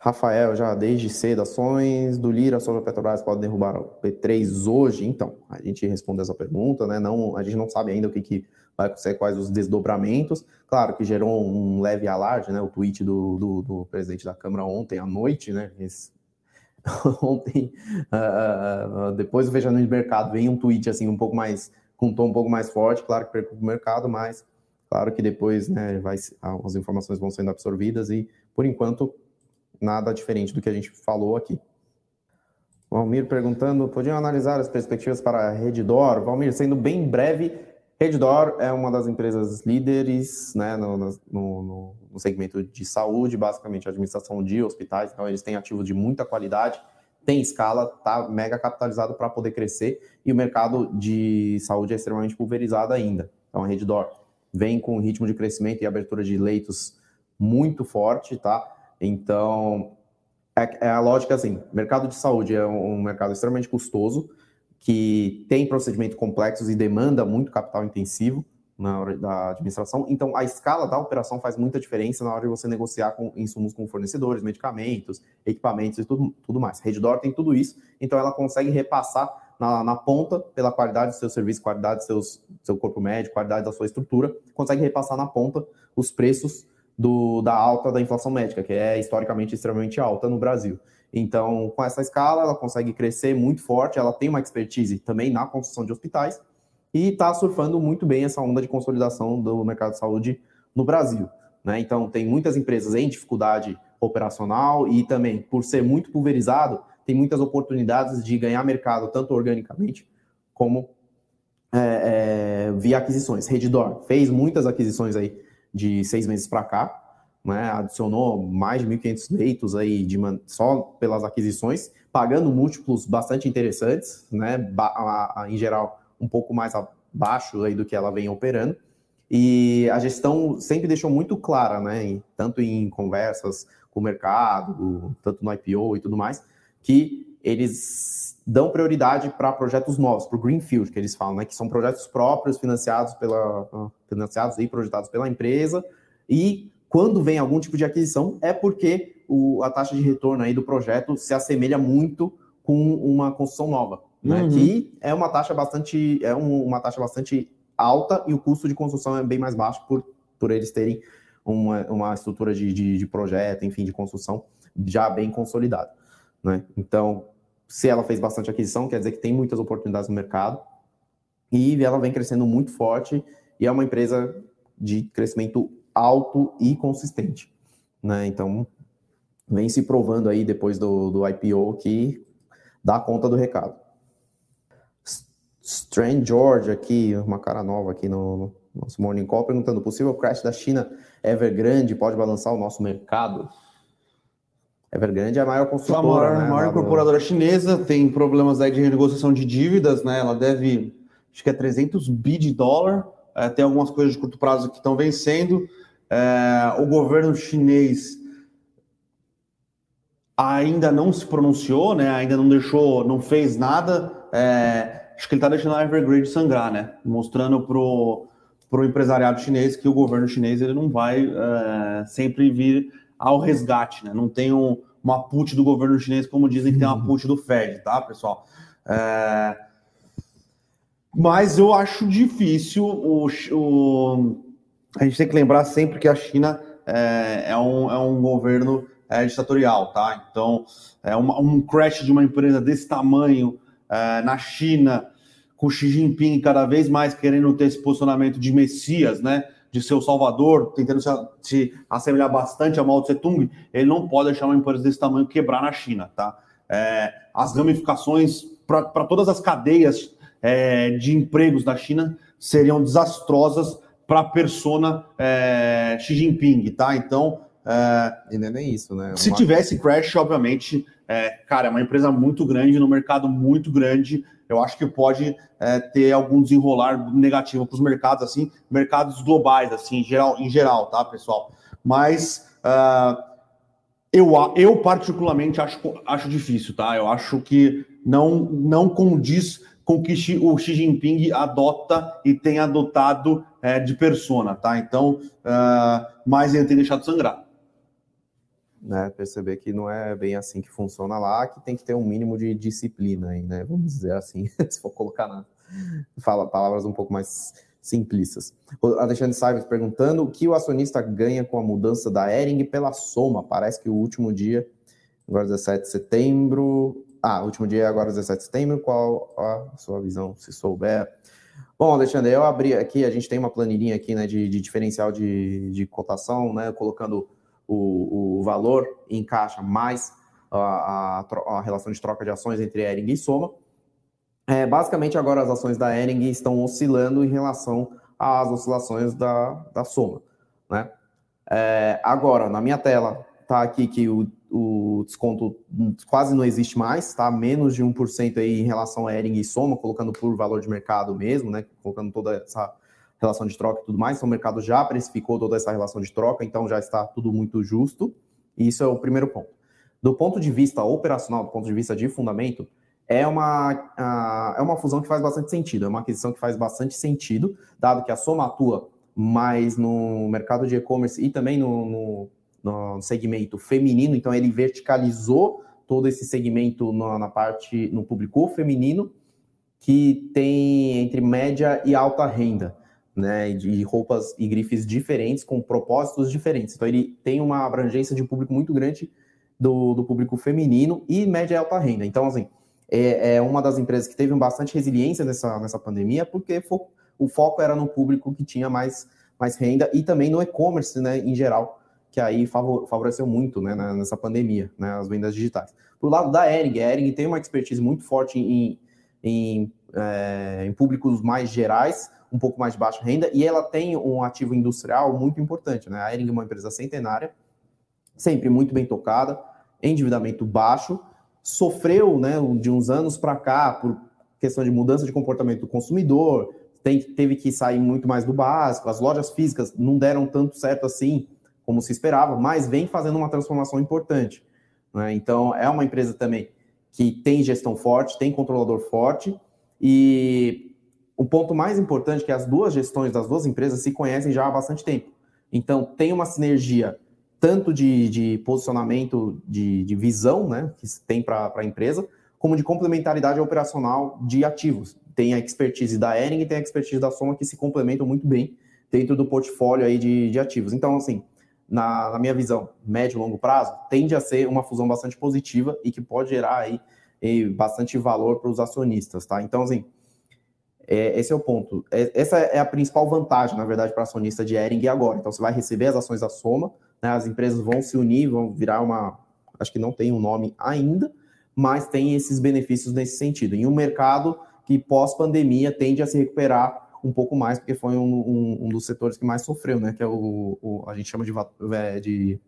Rafael, já desde cedo, ações do Lira sobre a Petrobras podem derrubar o P3 hoje? Então, a gente responde essa pergunta, né? Não, a gente não sabe ainda o que, que vai ser quais os desdobramentos. Claro que gerou um leve alarde, né? O tweet do, do, do presidente da Câmara ontem à noite, né? Esse, ontem, uh, depois do fechamento de mercado, vem um tweet assim um pouco mais, com um tom um pouco mais forte, claro que preocupa o mercado, mas claro que depois, né, vai, as informações vão sendo absorvidas e, por enquanto, nada diferente do que a gente falou aqui. Valmir perguntando, podiam analisar as perspectivas para a Reddor? Valmir, sendo bem breve, Reddor é uma das empresas líderes né, no, no, no, segmento de saúde, basicamente administração de hospitais, então eles têm ativos de muita qualidade, tem escala, está mega capitalizado para poder crescer e o mercado de saúde é extremamente pulverizado ainda. Então a Reddor vem com um ritmo de crescimento e abertura de leitos muito forte, tá? Então é, é a lógica assim, mercado de saúde é um, mercado extremamente custoso, que tem procedimentos complexos e demanda muito capital intensivo na hora da administração. Então, a escala da operação faz muita diferença na hora de você negociar com insumos com fornecedores, medicamentos, equipamentos e tudo, tudo mais. Reddor tem tudo isso, então ela consegue repassar na, na ponta pela qualidade do seu serviço, qualidade do seus, seu corpo médico, qualidade da sua estrutura, consegue repassar na ponta os preços do, da alta da inflação médica, que é historicamente extremamente alta no Brasil. Então, com essa escala, ela consegue crescer muito forte, ela tem uma expertise também na construção de hospitais e está surfando muito bem essa onda de consolidação do mercado de saúde no Brasil. Né? Então, tem muitas empresas em dificuldade operacional e também, por ser muito pulverizado, tem muitas oportunidades de ganhar mercado, tanto organicamente como é, é, via aquisições. Redditor fez muitas aquisições aí de seis meses para cá, né, adicionou mais de 1.500 leitos aí de, só pelas aquisições, pagando múltiplos bastante interessantes, né, a, a, em geral um pouco mais abaixo aí do que ela vem operando. E a gestão sempre deixou muito clara, né, tanto em conversas com o mercado, tanto no IPO e tudo mais, que eles dão prioridade para projetos novos, para o Greenfield, que eles falam, né, que são projetos próprios financiados pela financiados e projetados pela empresa e quando vem algum tipo de aquisição é porque o, a taxa de retorno aí do projeto se assemelha muito com uma construção nova, né? Uhum. Que é uma taxa bastante é um, uma taxa bastante alta e o custo de construção é bem mais baixo por, por eles terem uma, uma estrutura de, de, de projeto, enfim, de construção já bem consolidada, né? Então, se ela fez bastante aquisição, quer dizer que tem muitas oportunidades no mercado e ela vem crescendo muito forte e é uma empresa de crescimento alto e consistente, né? Então, vem se provando aí depois do, do IPO que dá conta do recado. Strange George aqui, uma cara nova aqui no, no nosso Morning Call, perguntando: possível crash da China Evergrande pode balançar o nosso mercado? Evergrande é a maior construtora. A maior, né, maior incorporadora chinesa, tem problemas aí de renegociação de dívidas, né? Ela deve, acho que é 300 bi de dólar, é, tem algumas coisas de curto prazo que estão vencendo. É, o governo chinês ainda não se pronunciou, né? Ainda não deixou, não fez nada. É, acho que ele está deixando a Evergrande sangrar, né? Mostrando pro para o empresariado chinês que o governo chinês ele não vai é, sempre vir ao resgate, né? Não tem um, uma put do governo chinês como dizem que tem uma uhum. put do Fed, tá, pessoal? É, mas eu acho difícil o, o a gente tem que lembrar sempre que a China é, é um, é um governo é, ditatorial, tá? Então, é uma, um crash de uma empresa desse tamanho é, na China, com Xi Jinping cada vez mais querendo ter esse posicionamento de Messias, né? De seu salvador, tentando se, se assemelhar bastante a Mao Tse Tung, ele não pode deixar uma empresa desse tamanho quebrar na China, tá? É, as ramificações para todas as cadeias é, de empregos da China seriam desastrosas para a persona é, Xi Jinping, tá? Então. É, e não é nem isso, né? Se tivesse crash, obviamente, é, cara, é uma empresa muito grande, no mercado muito grande. Eu acho que pode é, ter algum desenrolar negativo para os mercados, assim, mercados globais, assim, em geral, em geral tá, pessoal? Mas uh, eu, eu particularmente acho, acho difícil, tá? Eu acho que não, não condiz com que o Xi Jinping adota e tem adotado é, de persona, tá? Então, uh, mas ele tem deixado sangrar. Né, perceber que não é bem assim que funciona lá, que tem que ter um mínimo de disciplina aí, né? Vamos dizer assim, se for colocar na fala palavras um pouco mais simplistas. O Alexandre Saives perguntando o que o acionista ganha com a mudança da Ering pela soma. Parece que o último dia, agora 17 de setembro, ah, último dia é agora 17 de setembro. Qual a sua visão, se souber? Bom, Alexandre, eu abri aqui, a gente tem uma planilhinha aqui, né, de, de diferencial de, de cotação, né, colocando o, o valor em caixa mais a, a, a, relação de troca de ações entre Ering e Soma. É, basicamente, agora as ações da Ering estão oscilando em relação às oscilações da, da Soma, né? É, agora, na minha tela, tá aqui que o o desconto quase não existe mais, tá? Menos de 1% aí em relação a Ering e Soma, colocando por valor de mercado mesmo, né? Colocando toda essa relação de troca e tudo mais. Então o mercado já precificou toda essa relação de troca, então já está tudo muito justo. E isso é o primeiro ponto. Do ponto de vista operacional, do ponto de vista de fundamento, é uma, é uma fusão que faz bastante sentido, é uma aquisição que faz bastante sentido, dado que a Soma atua mais no mercado de e-commerce e também no, no no segmento feminino, então ele verticalizou todo esse segmento na, na parte no público feminino que tem entre média e alta renda, né, de roupas e grifes diferentes, com propósitos diferentes. Então, ele tem uma abrangência de público muito grande do, do público feminino e média e alta renda. Então, assim, é, é, uma das empresas que teve bastante resiliência nessa, nessa pandemia, porque fo, o foco era no público que tinha mais, mais renda e também no e-commerce, né, em geral, que aí favoreceu muito né, nessa pandemia, né, as vendas digitais. Por lado da Ering, a Ering tem uma expertise muito forte em, em, é, em públicos mais gerais, um pouco mais de baixa renda, e ela tem um ativo industrial muito importante. Né? A Ering é uma empresa centenária, sempre muito bem tocada, endividamento baixo, sofreu né, de uns anos para cá por questão de mudança de comportamento do consumidor, tem, teve que sair muito mais do básico, as lojas físicas não deram tanto certo assim como se esperava, mas vem fazendo uma transformação importante. Né? Então, é uma empresa também que tem gestão forte, tem controlador forte, e o ponto mais importante é que as duas gestões das duas empresas se conhecem já há bastante tempo. Então, tem uma sinergia tanto de, de posicionamento, de, de, visão, né, que tem para a empresa, como de complementaridade operacional de ativos. Tem a expertise da Ering e tem a expertise da Soma que se complementam muito bem dentro do portfólio aí de, de ativos. Então, assim, na, na, minha visão, médio e longo prazo, tende a ser uma fusão bastante positiva e que pode gerar aí, aí bastante valor para os acionistas, tá? Então, assim, é, esse é o ponto. É, essa é a principal vantagem, na verdade, para acionista de Ering agora. Então, você vai receber as ações da Soma, né, as empresas vão se unir, vão virar uma. Acho que não tem um nome ainda, mas tem esses benefícios nesse sentido. Em um mercado que pós-pandemia tende a se recuperar um pouco mais, porque foi um, um, um, dos setores que mais sofreu, né? Que é o, o a gente chama de, é, de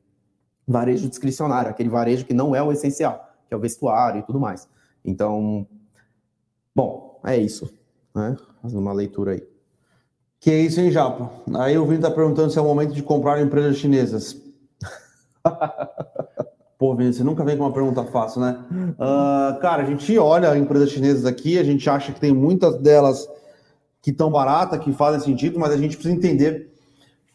varejo discricionário, aquele varejo que não é o essencial, que é o vestuário e tudo mais. Então, bom, é isso né? Fazendo uma leitura aí. Que é isso, hein, Japa? Aí o Vini está perguntando se é o momento de comprar empresas chinesas. Pô, Vini, você nunca vem com uma pergunta fácil, né? Uh, cara, a gente olha empresas chinesas aqui, a gente acha que tem muitas delas que estão baratas, que fazem sentido, mas a gente precisa entender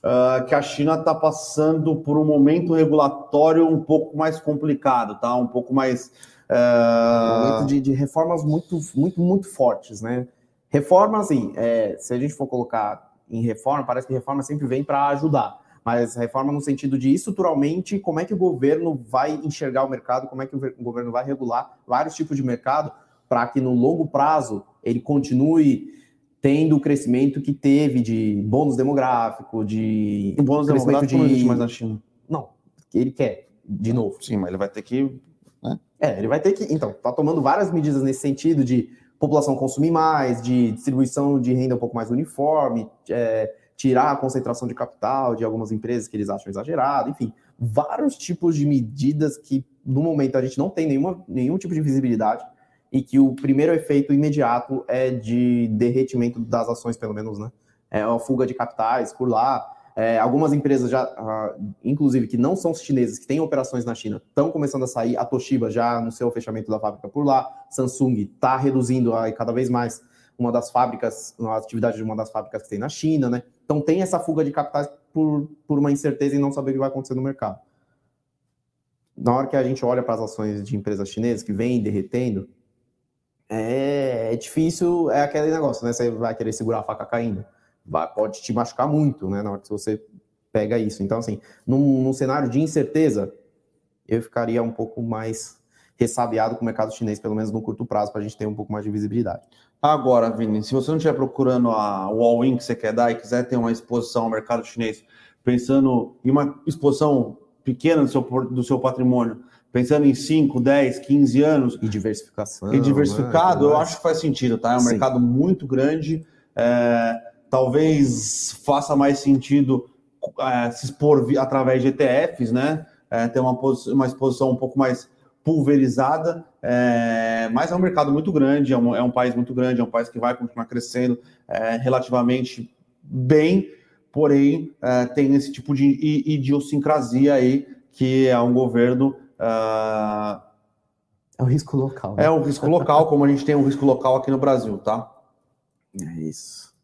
uh, que a China está passando por um momento regulatório um pouco mais complicado, tá? Um pouco mais. Uh... Um momento de, de reformas muito, muito, muito fortes, né? Reforma, assim, é, se a gente for colocar em reforma, parece que reforma sempre vem para ajudar. Mas reforma no sentido de estruturalmente, como é que o governo vai enxergar o mercado, como é que o governo vai regular vários tipos de mercado para que no longo prazo ele continue tendo o crescimento que teve de bônus demográfico, de. O bônus demográfico de... não existe mais na China. Não, ele quer, de novo. Sim, mas ele vai ter que. Né? É, ele vai ter que. Então, tá tomando várias medidas nesse sentido de população consumir mais, de distribuição de renda um pouco mais uniforme, é, tirar a concentração de capital de algumas empresas que eles acham exagerado, enfim, vários tipos de medidas que no momento a gente não tem nenhuma, nenhum tipo de visibilidade e que o primeiro efeito imediato é de derretimento das ações, pelo menos, né? É uma fuga de capitais por lá, é, algumas empresas já, uh, inclusive, que não são chinesas, que têm operações na China, estão começando a sair. A Toshiba já anunciou o fechamento da fábrica por lá. Samsung está reduzindo uh, cada vez mais uma das fábricas, a atividade de uma das fábricas que tem na China, né? Então tem essa fuga de capitais por, por uma incerteza em não saber o que vai acontecer no mercado. Na hora que a gente olha para as ações de empresas chinesas que vêm derretendo, é, é difícil, é aquele negócio, né? Você vai querer segurar a faca caindo vai, pode te machucar muito, né, na hora que você pega isso. Então, assim, num, num cenário de incerteza, eu ficaria um pouco mais ressabiado com o mercado chinês, pelo menos no curto prazo, para a gente ter um pouco mais de visibilidade. Agora, Vini, se você não estiver procurando a, o all-in que você quer dar e quiser ter uma exposição ao mercado chinês, pensando em uma exposição pequena do seu, do seu patrimônio, pensando em 5, 10, 15 anos. E diversificação. E diversificado, né? eu acho que faz sentido, tá? É um Sim. mercado muito grande. É, talvez faça mais sentido é, se expor através de ETFs, né? É, ter uma, uma exposição um pouco mais pulverizada, é, mas é um mercado muito grande, é um, é um, país muito grande, é um país que vai continuar crescendo é, relativamente bem, porém é, tem esse tipo de idiosincrasia aí, que é um governo. Uh, é o risco local. Né? É um risco local, como a gente tem um risco local aqui no Brasil, tá? É isso.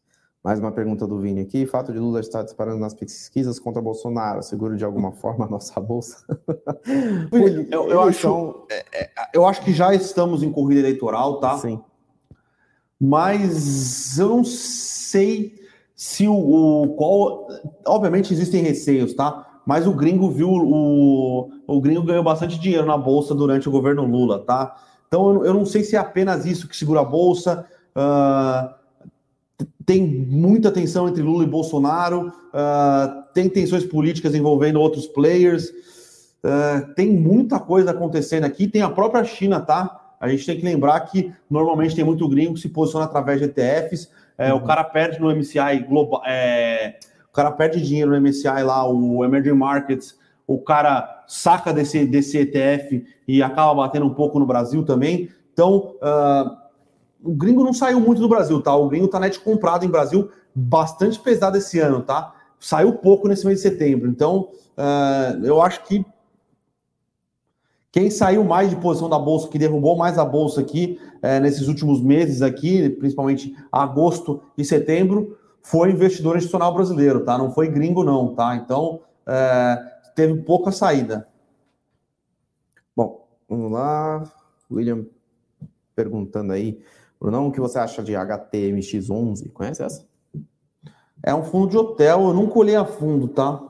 Mais uma pergunta do Vini aqui. Fato de Lula estar disparando nas pesquisas contra Bolsonaro, seguro de alguma forma a nossa bolsa? eu, eu, acho, é, é, eu acho que já estamos em corrida eleitoral, tá? Sim. Mas eu não sei se o, o qual. Obviamente existem receios, tá? Mas o gringo viu o, o gringo ganhou bastante dinheiro na bolsa durante o governo Lula, tá? Então eu, eu não sei se é apenas isso que segura a bolsa. Uh, tem muita tensão entre Lula e Bolsonaro, uh, tem tensões políticas envolvendo outros players, uh, tem muita coisa acontecendo aqui, tem a própria China, tá? A gente tem que lembrar que normalmente tem muito gringo que se posiciona através de ETFs, é, uhum. o cara perde no MCI global, é, o cara perde dinheiro no MCI lá, o Emerging Markets, o cara saca desse, desse ETF e acaba batendo um pouco no Brasil também. Então, uh, o gringo não saiu muito do Brasil, tá? O gringo tá net comprado em Brasil bastante pesado esse ano, tá? Saiu pouco nesse mês de setembro. Então, uh, eu acho que quem saiu mais de posição da bolsa, que derrubou mais a bolsa aqui uh, nesses últimos meses aqui, principalmente agosto e setembro, foi investidor institucional brasileiro, tá? Não foi gringo, não, tá? Então, uh, teve pouca saída. Bom, vamos lá. William perguntando aí. Brunão, o que você acha de HTMX11? Conhece essa? É um fundo de hotel, eu nunca olhei a fundo, tá?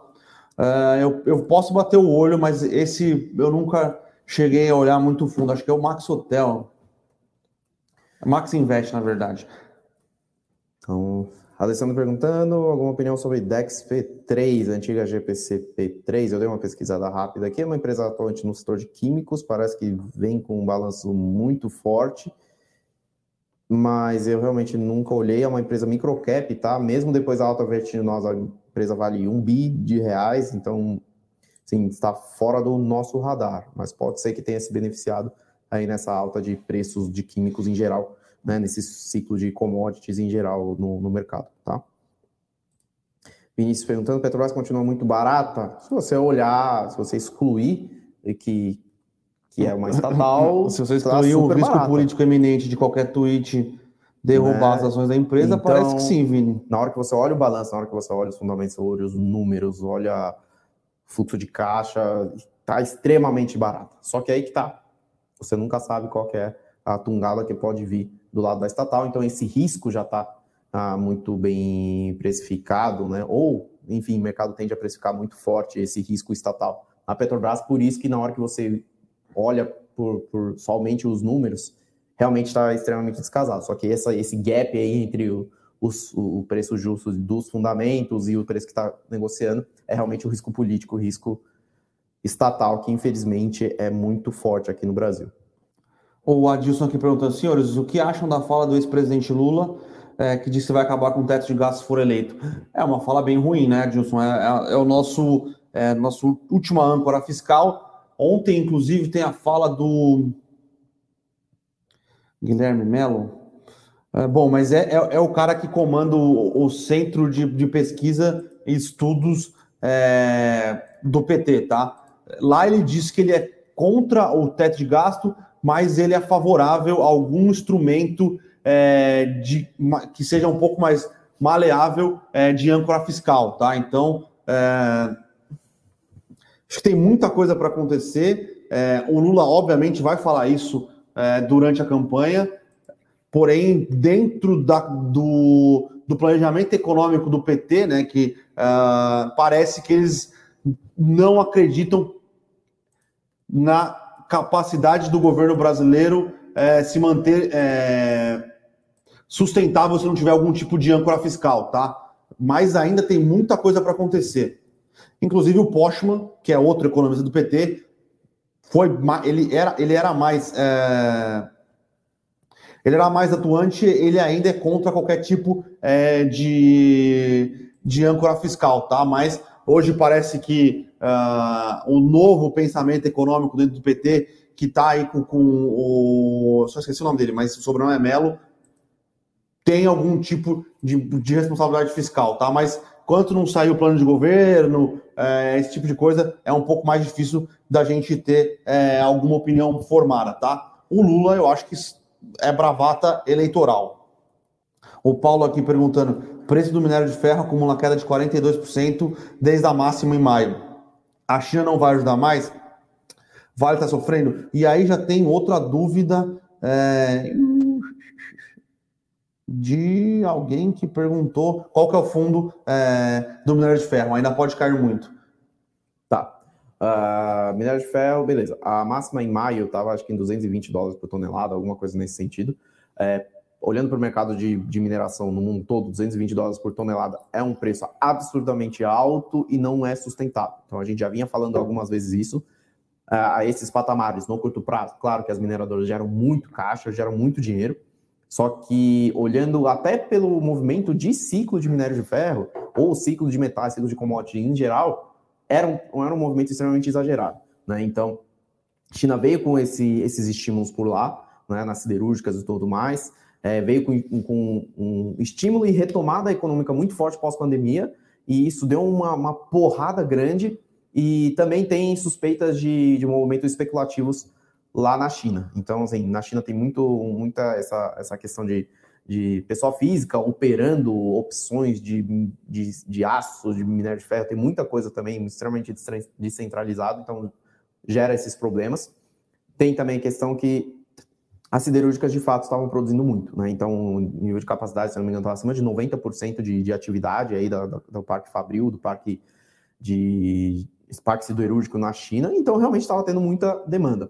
Uh, eu, eu posso bater o olho, mas esse eu nunca cheguei a olhar muito fundo. Acho que é o Max Hotel. Max Invest, na verdade. Então, Alessandro perguntando alguma opinião sobre DEX P3, antiga GPC P3. Eu dei uma pesquisada rápida aqui. É uma empresa atuante no setor de químicos, parece que vem com um balanço muito forte mas eu realmente nunca olhei. É uma empresa microcap, tá? Mesmo depois da alta vertiginosa, a empresa vale um bi de reais, então, sim, está fora do nosso radar. Mas pode ser que tenha se beneficiado aí nessa alta de preços de químicos em geral, né? Nesse ciclo de commodities em geral no, no mercado, tá? Vinícius perguntando, Petrobras continua muito barata? Se você olhar, se você excluir que que é uma estatal. Se você excluir o risco barata. político eminente de qualquer tweet derrubar as né? ações da empresa, então, parece que sim, Vini. Na hora que você olha o balanço, na hora que você olha os fundamentos, olha os números, olha fluxo de caixa, está extremamente barata. Só que aí que tá. Você nunca sabe qual é a tungada que pode vir do lado da estatal, então esse risco já está ah, muito bem precificado, né? Ou, enfim, o mercado tende a precificar muito forte esse risco estatal. A Petrobras, por isso que na hora que você olha por, por somente os números, realmente está extremamente descasado. Só que essa, esse gap aí entre o, os, o preço justo dos fundamentos e o preço que está negociando é realmente o risco político, o risco estatal, que infelizmente é muito forte aqui no Brasil. O Adilson aqui perguntando, senhores, o que acham da fala do ex-presidente Lula, é, que disse que vai acabar com o teto de gastos se for eleito? É uma fala bem ruim, né, Adilson? É, é, é o nosso, é, nosso última âncora fiscal Ontem, inclusive, tem a fala do Guilherme Melo. É, bom, mas é, é, é, o cara que comanda o, o Centro de, de, Pesquisa e Estudos é, do PT, tá? Lá ele diz que ele é contra o teto de gasto, mas ele é favorável a algum instrumento é, de, que seja um pouco mais maleável é, de âncora fiscal, tá? Então, é, Acho que tem muita coisa para acontecer. É, o Lula, obviamente, vai falar isso é, durante a campanha, porém, dentro da, do, do, planejamento econômico do PT, né, que uh, parece que eles não acreditam na capacidade do governo brasileiro é, se manter é, sustentável se não tiver algum tipo de âncora fiscal, tá? Mas ainda tem muita coisa para acontecer. Inclusive o Postman, que é outro economista do PT, foi ele era, ele era mais é, ele era mais atuante, ele ainda é contra qualquer tipo é, de, de âncora fiscal, tá? Mas hoje parece que uh, o novo pensamento econômico dentro do PT, que está aí com, com, o. Só esqueci o nome dele, mas o sobrenome é Melo, tem algum tipo de, de responsabilidade fiscal, tá? Mas Enquanto não sair o plano de governo, é, esse tipo de coisa, é um pouco mais difícil da gente ter é, alguma opinião formada, tá? O Lula, eu acho que é bravata eleitoral. O Paulo aqui perguntando: preço do minério de ferro acumula queda de 42% desde a máxima em maio. A China não vai ajudar mais? Vale estar tá sofrendo? E aí já tem outra dúvida. É... de alguém que perguntou qual que é o fundo é, do minério de ferro. Ainda pode cair muito. Tá. Uh, minério de ferro, beleza. A máxima em maio estava acho que em 220 dólares por tonelada, alguma coisa nesse sentido. É, olhando para o mercado de, de, mineração no mundo todo, 220 dólares por tonelada é um preço absurdamente alto e não é sustentável. Então a gente já vinha falando algumas vezes isso. Uh, a esses patamares no curto prazo, claro que as mineradoras geram muito caixa, geram muito dinheiro, só que olhando até pelo movimento de ciclo de minério de ferro, ou ciclo de metais, ciclo de commodity em geral, era um, era um movimento extremamente exagerado. Né? Então, China veio com esse, esses estímulos por lá, né, nas siderúrgicas e tudo mais, é, veio com, com, um estímulo e retomada econômica muito forte pós-pandemia, e isso deu uma, uma, porrada grande, e também tem suspeitas de, de movimentos especulativos lá na China. Então, assim, na China tem muito, muita essa, essa questão de, de pessoa física operando opções de, de, de aço, de minério de ferro, tem muita coisa também extremamente descentralizado, então gera esses problemas. Tem também a questão que as siderúrgicas de fato estavam produzindo muito, né? Então, o nível de capacidade, se não me engano, estava acima de 90% de, de atividade aí da, da, do Parque Fabril, do Parque de Parque Siderúrgico na China, então realmente estava tendo muita demanda.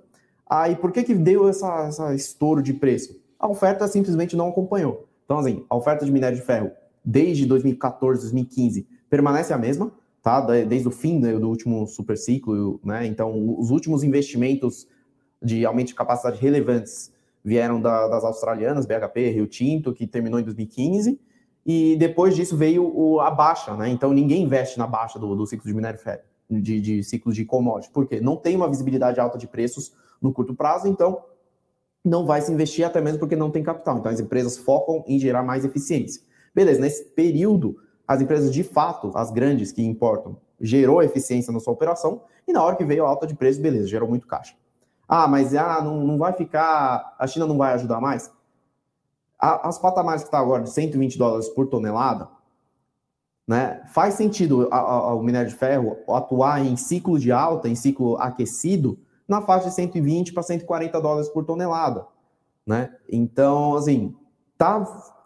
Aí, por que que deu essa, essa estouro de preço? A oferta simplesmente não acompanhou. Então, assim, a oferta de minério de ferro desde 2014, 2015 permanece a mesma, tá? Desde o fim do último super ciclo, né? Então, os últimos investimentos de aumento de capacidade relevantes vieram da, das australianas, BHP, Rio Tinto, que terminou em 2015, e depois disso veio o, a baixa, né? Então, ninguém investe na baixa do, do ciclo de minério de ferro, de, de ciclo de commodity, porque não tem uma visibilidade alta de preços no curto prazo, então não vai se investir até mesmo porque não tem capital. Então as empresas focam em gerar mais eficiência. Beleza, nesse período, as empresas de fato, as grandes que importam, gerou eficiência na sua operação e na hora que veio a alta de preço, beleza, gerou muito caixa. Ah, mas ah, não, não vai ficar, a China não vai ajudar mais? as patamares que está agora de 120 dólares por tonelada, né, faz sentido o minério de ferro atuar em ciclo de alta, em ciclo aquecido, na faixa de 120 para 140 dólares por tonelada, né? Então, assim, tá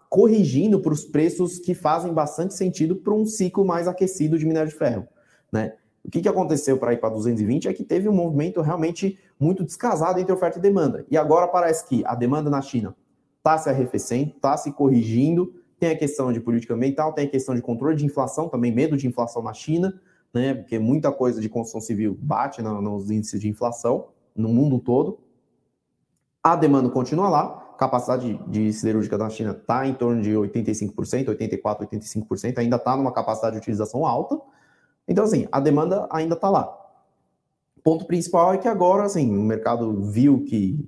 corrigindo para os preços que fazem bastante sentido para um ciclo mais aquecido de minério de ferro, né? O que, que aconteceu para ir para 220 é que teve um movimento realmente muito descasado entre oferta e demanda. E agora parece que a demanda na China está se arrefecendo, está se corrigindo. Tem a questão de política ambiental, tem a questão de controle de inflação, também medo de inflação na China né? Porque muita coisa de construção civil bate no, nos índices de inflação no mundo todo. A demanda continua lá, capacidade de siderúrgica da China está em torno de 85%, 84%, 85%, ainda está numa capacidade de utilização alta. Então, assim, a demanda ainda está lá. Ponto principal é que agora, assim, o mercado viu que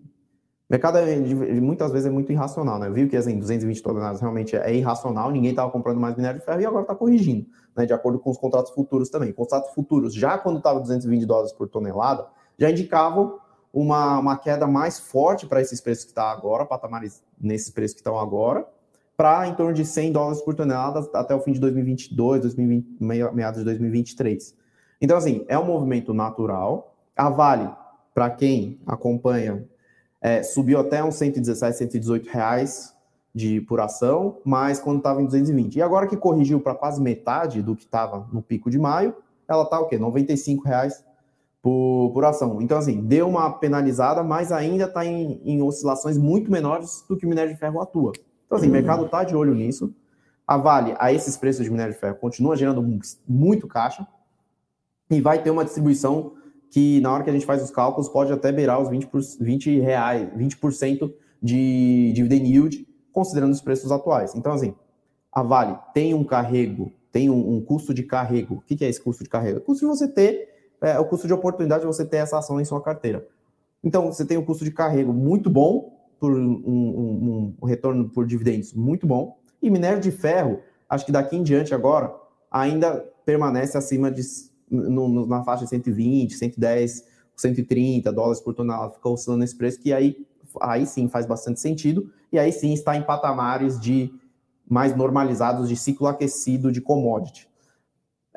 o mercado é, muitas vezes é muito irracional, né? Viu que assim, 220 toneladas realmente é irracional, ninguém estava comprando mais minério de ferro e agora está corrigindo, né? De acordo com os contratos futuros também. Contratos futuros, já quando estava 220 dólares por tonelada, já indicavam uma, uma queda mais forte para esses preços que está agora, patamares nesses preços que estão agora, para em torno de 100 dólares por tonelada até o fim de 2022, 2020, meados de 2023. Então, assim, é um movimento natural. A Vale, para quem acompanha é, subiu até uns 117, 118 reais de por ação, mas quando estava em 220. E agora que corrigiu para quase metade do que estava no pico de maio, ela está o quê? 95 reais por, por ação. Então, assim, deu uma penalizada, mas ainda está em, em, oscilações muito menores do que o minério de ferro atua. Então, assim, uhum. o mercado está de olho nisso. A Vale, a esses preços de minério de ferro, continua gerando muito caixa e vai ter uma distribuição que na hora que a gente faz os cálculos pode até beirar os 20%, por, 20 reais, 20% de dividend yield, considerando os preços atuais. Então, assim, a Vale tem um carrego, tem um, um custo de carrego. O que, que, é esse custo de carrego? O custo de você ter, é, o custo de oportunidade de você ter essa ação em sua carteira. Então, você tem um custo de carrego muito bom, por um, um, um retorno por dividendos muito bom, e minério de ferro, acho que daqui em diante agora, ainda permanece acima de no, na faixa de 120, 110, 130 dólares por tonelada, fica oscilando nesse preço, que aí, aí sim faz bastante sentido, e aí sim está em patamares de mais normalizados de ciclo aquecido de commodity.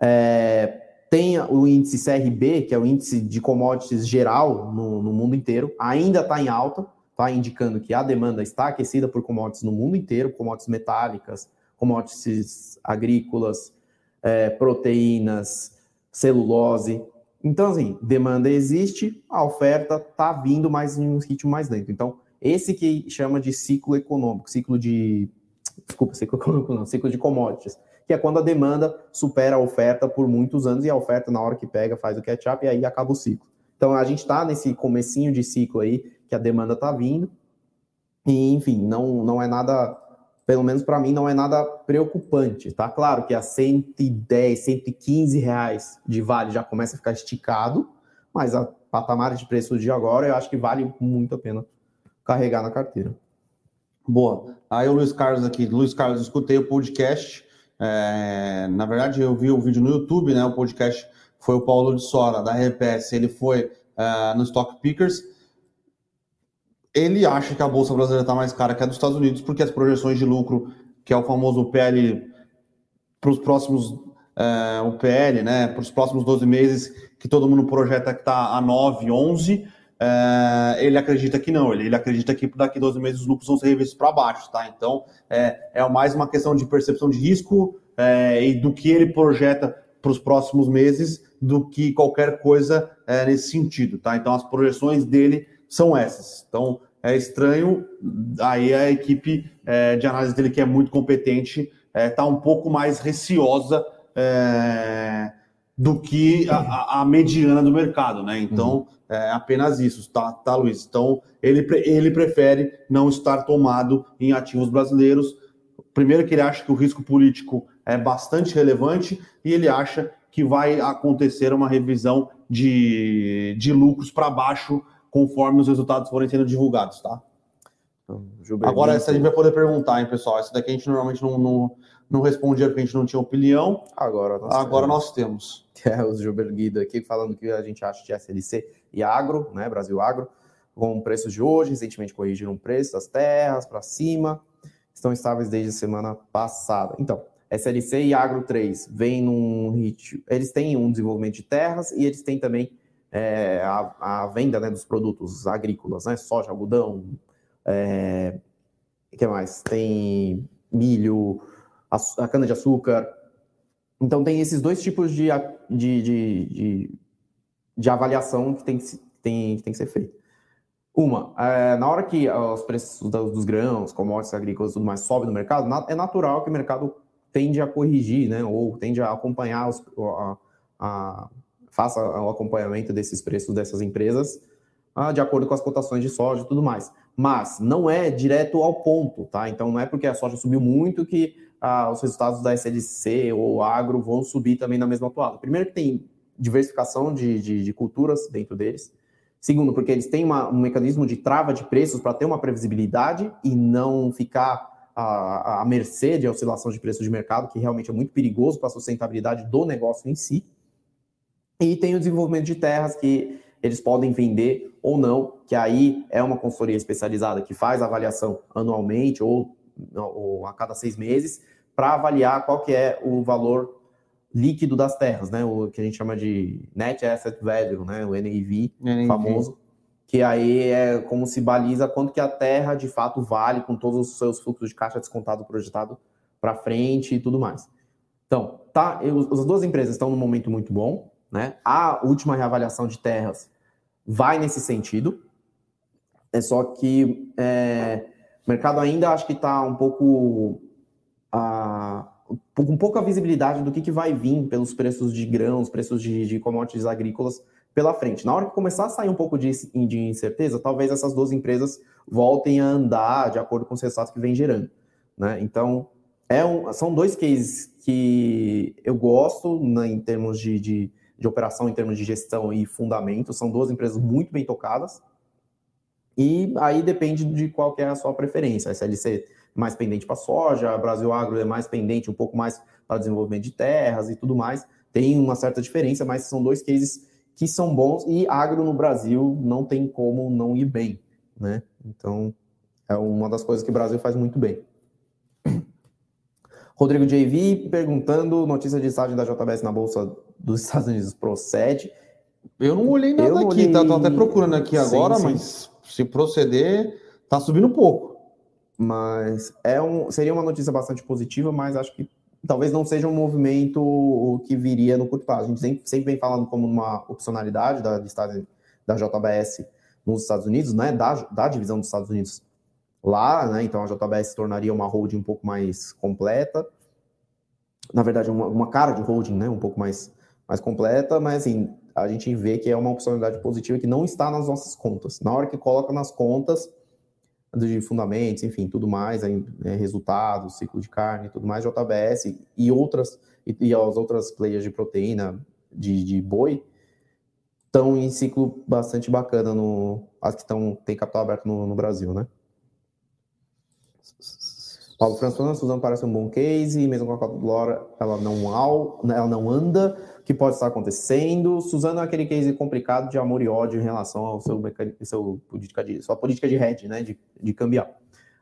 É, tem o índice CRB, que é o índice de commodities geral no, no mundo inteiro, ainda está em alta, está indicando que a demanda está aquecida por commodities no mundo inteiro, commodities metálicas, commodities agrícolas, é, proteínas, celulose. Então, assim, demanda existe, a oferta está vindo mais em um ritmo mais lento. Então, esse que chama de ciclo econômico, ciclo de. Desculpa, ciclo econômico não, ciclo de commodities, que é quando a demanda supera a oferta por muitos anos e a oferta, na hora que pega, faz o catch-up e aí acaba o ciclo. Então, a gente está nesse comecinho de ciclo aí, que a demanda está vindo, e, enfim, não, não é nada pelo menos para mim, não é nada preocupante, tá? Claro que a 110, 115 reais de vale já começa a ficar esticado, mas a patamar de preço de agora eu acho que vale muito a pena carregar na carteira. Boa. Aí o Luiz Carlos aqui, Luiz Carlos, escutei o podcast. É, na verdade, eu vi o vídeo no YouTube, né? O podcast foi o Paulo de Sora, da RPS. Ele foi uh, no Stock Pickers ele acha que a bolsa brasileira está mais cara que a dos Estados Unidos, porque as projeções de lucro, que é o famoso PL para os próximos, é, o PL, né, para os próximos 12 meses, que todo mundo projeta que está a 9, 11, é, ele acredita que não, ele, ele acredita que daqui 12 meses os lucros vão ser revistos para baixo, tá? Então, é, é mais uma questão de percepção de risco é, e do que ele projeta para os próximos meses do que qualquer coisa é, nesse sentido, tá? Então, as projeções dele são essas. Então, é estranho, aí a equipe é, de análise dele, que é muito competente, está é, tá um pouco mais receosa é, do que a, a, mediana do mercado, né? Então, é apenas isso, tá, tá, Luiz? Então, ele, ele prefere não estar tomado em ativos brasileiros. Primeiro que ele acha que o risco político é bastante relevante e ele acha que vai acontecer uma revisão de, de lucros para baixo conforme os resultados forem sendo divulgados, tá? Então, Agora, essa a gente vai poder perguntar, hein, pessoal? Essa daqui a gente normalmente não, não, não respondia porque a gente não tinha opinião. Agora nós, Agora temos. nós temos. É o Gilberto Guido aqui falando que a gente acha de SLC e agro, né? Brasil Agro, com preços de hoje, recentemente corrigiram o preço das terras para cima, estão estáveis desde a semana passada. Então, SLC e Agro 3 vem num ritmo. Eles têm um desenvolvimento de terras e eles têm também é, a, a, venda né, dos produtos agrícolas, né? Soja, algodão, é, que mais? Tem milho, a, a cana-de-açúcar. Então tem esses dois tipos de, de, de, de, de avaliação que tem que, tem, tem que ser feito. Uma, é, na hora que os preços dos, grãos, commodities agrícolas e tudo mais sobem no mercado, é natural que o mercado tende a corrigir, né? Ou tende a acompanhar os, a, a faça o acompanhamento desses preços dessas empresas ah, de acordo com as cotações de soja e tudo mais. Mas não é direto ao ponto, tá? Então não é porque a soja subiu muito que ah, os resultados da SLC ou agro vão subir também na mesma toada. Primeiro que tem diversificação de, de, de culturas dentro deles. Segundo, porque eles têm uma, um mecanismo de trava de preços para ter uma previsibilidade e não ficar à, à mercê de oscilação de preços de mercado, que realmente é muito perigoso para a sustentabilidade do negócio em si. E tem o desenvolvimento de terras que eles podem vender ou não, que aí é uma consultoria especializada que faz avaliação anualmente ou, ou a cada seis meses para avaliar qual que é o valor líquido das terras, né? O que a gente chama de Net Asset Value, né? O NAV, NAV. famoso, que aí é como se baliza quanto que a terra de fato vale com todos os seus fluxos de caixa descontado projetado para frente e tudo mais. Então, tá, eu, as duas empresas estão num momento muito bom, né? A última reavaliação de terras vai nesse sentido, é só que é, o mercado ainda acho que está um pouco a, com pouca visibilidade do que, que vai vir pelos preços de grãos, preços de, de commodities agrícolas pela frente. Na hora que começar a sair um pouco de, de incerteza, talvez essas duas empresas voltem a andar de acordo com os resultados que vem gerando. Né? Então, é um, são dois cases que eu gosto né, em termos de, de, de operação em termos de gestão e fundamento. São duas empresas muito bem tocadas. E aí depende de qual é a sua preferência. A SLC mais pendente para soja, a Brasil Agro é mais pendente um pouco mais para desenvolvimento de terras e tudo mais. Tem uma certa diferença, mas são dois cases que são bons e agro no Brasil não tem como não ir bem, né? Então, é uma das coisas que o Brasil faz muito bem. Rodrigo JV perguntando, notícia de estágio da JBS na Bolsa dos Estados Unidos procede. Eu não olhei nada aqui, olhei... tá? Tô até procurando aqui sim, agora, sim. mas se proceder, Tá subindo pouco. Mas é um, seria uma notícia bastante positiva, mas acho que talvez não seja um movimento que viria no curto prazo. A gente sempre, sempre vem falando como uma opcionalidade da, da JBS nos Estados Unidos, né, da, da divisão dos Estados Unidos lá, né, então a JBS se tornaria uma holding um pouco mais completa, na verdade uma, uma cara de holding, né, um pouco mais, mais completa, mas assim, a gente vê que é uma opcionalidade positiva que não está nas nossas contas. Na hora que coloca nas contas, de fundamentos, enfim, tudo mais, aí, é, resultados, ciclo de carne, tudo mais, JBS e outras e, e as outras players de proteína de, de boi estão em ciclo bastante bacana no as que estão tem capital aberto no, no Brasil, né? Paulo François, Suzano parece um bom case, mesmo com a Glória, ela não, ela não anda, o que pode estar acontecendo? Suzano é aquele case complicado de amor e ódio em relação ao seu, seu política de, sua política de hedge, né, de, de cambiar.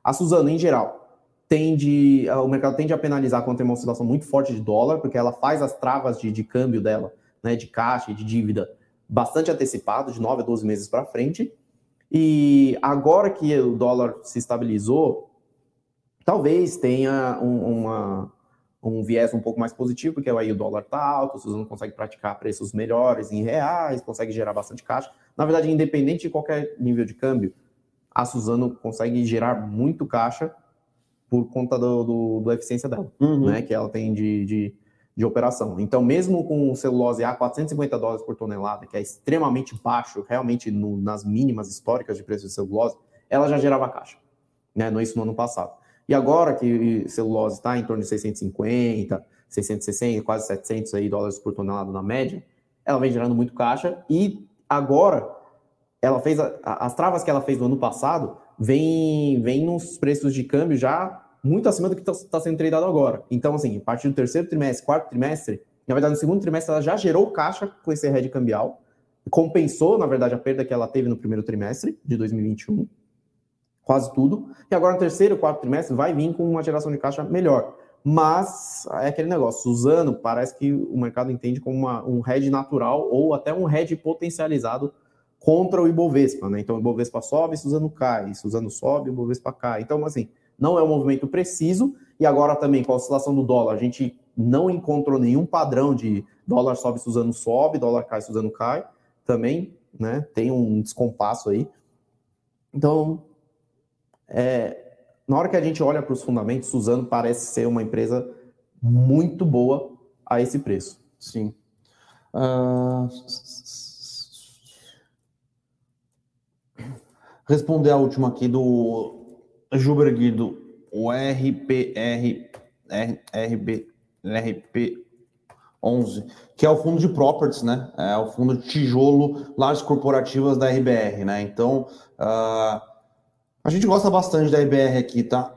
A Suzano, em geral, tende, o mercado tende a penalizar quando tem uma oscilação muito forte de dólar, porque ela faz as travas de, de câmbio dela, né, de caixa de dívida, bastante antecipado, de 9 a 12 meses para frente. E agora que o dólar se estabilizou, talvez tenha um, uma, um viés um pouco mais positivo, porque aí o dólar está alto, o Suzano consegue praticar preços melhores em reais, consegue gerar bastante caixa. Na verdade, independente de qualquer nível de câmbio, a Suzano consegue gerar muito caixa por conta do, do, do eficiência dela, uhum. né, que ela tem de, de, de, operação. Então, mesmo com celulose a 450 dólares por tonelada, que é extremamente baixo, realmente no, nas mínimas históricas de preço de celulose, ela já gerava caixa, né, isso no ano passado. E agora que celulose está em torno de 650, 660, quase 700 aí dólares por tonelada na média, ela vem gerando muito caixa. E agora ela fez a, as travas que ela fez no ano passado vem vem nos preços de câmbio já muito acima do que está tá sendo tradado agora. Então assim, a partir do terceiro trimestre, quarto trimestre, na verdade no segundo trimestre ela já gerou caixa com esse hedge cambial, compensou na verdade a perda que ela teve no primeiro trimestre de 2021 quase tudo. E agora no terceiro, quarto trimestre vai vir com uma geração de caixa melhor. Mas é aquele negócio, Suzano parece que o mercado entende como uma, um hedge natural ou até um hedge potencializado contra o Ibovespa, né? Então o Ibovespa sobe, Suzano cai, Suzano sobe, o Ibovespa cai. Então, assim, não é um movimento preciso. E agora também com a oscilação do dólar, a gente não encontrou nenhum padrão de dólar sobe, Suzano sobe, dólar cai, Suzano cai. Também, né? Tem um descompasso aí. Então, é, na hora que a gente olha para os fundamentos, Suzano parece ser uma empresa muito boa a esse preço. Sim. Uh... Responder a última aqui do Gilbert Guido, o RPR, RB, RP 11, que é o fundo de properties, né? É o fundo de tijolo, lajes corporativas da RBR, né? Então, uh, a gente gosta bastante da IBR aqui, tá?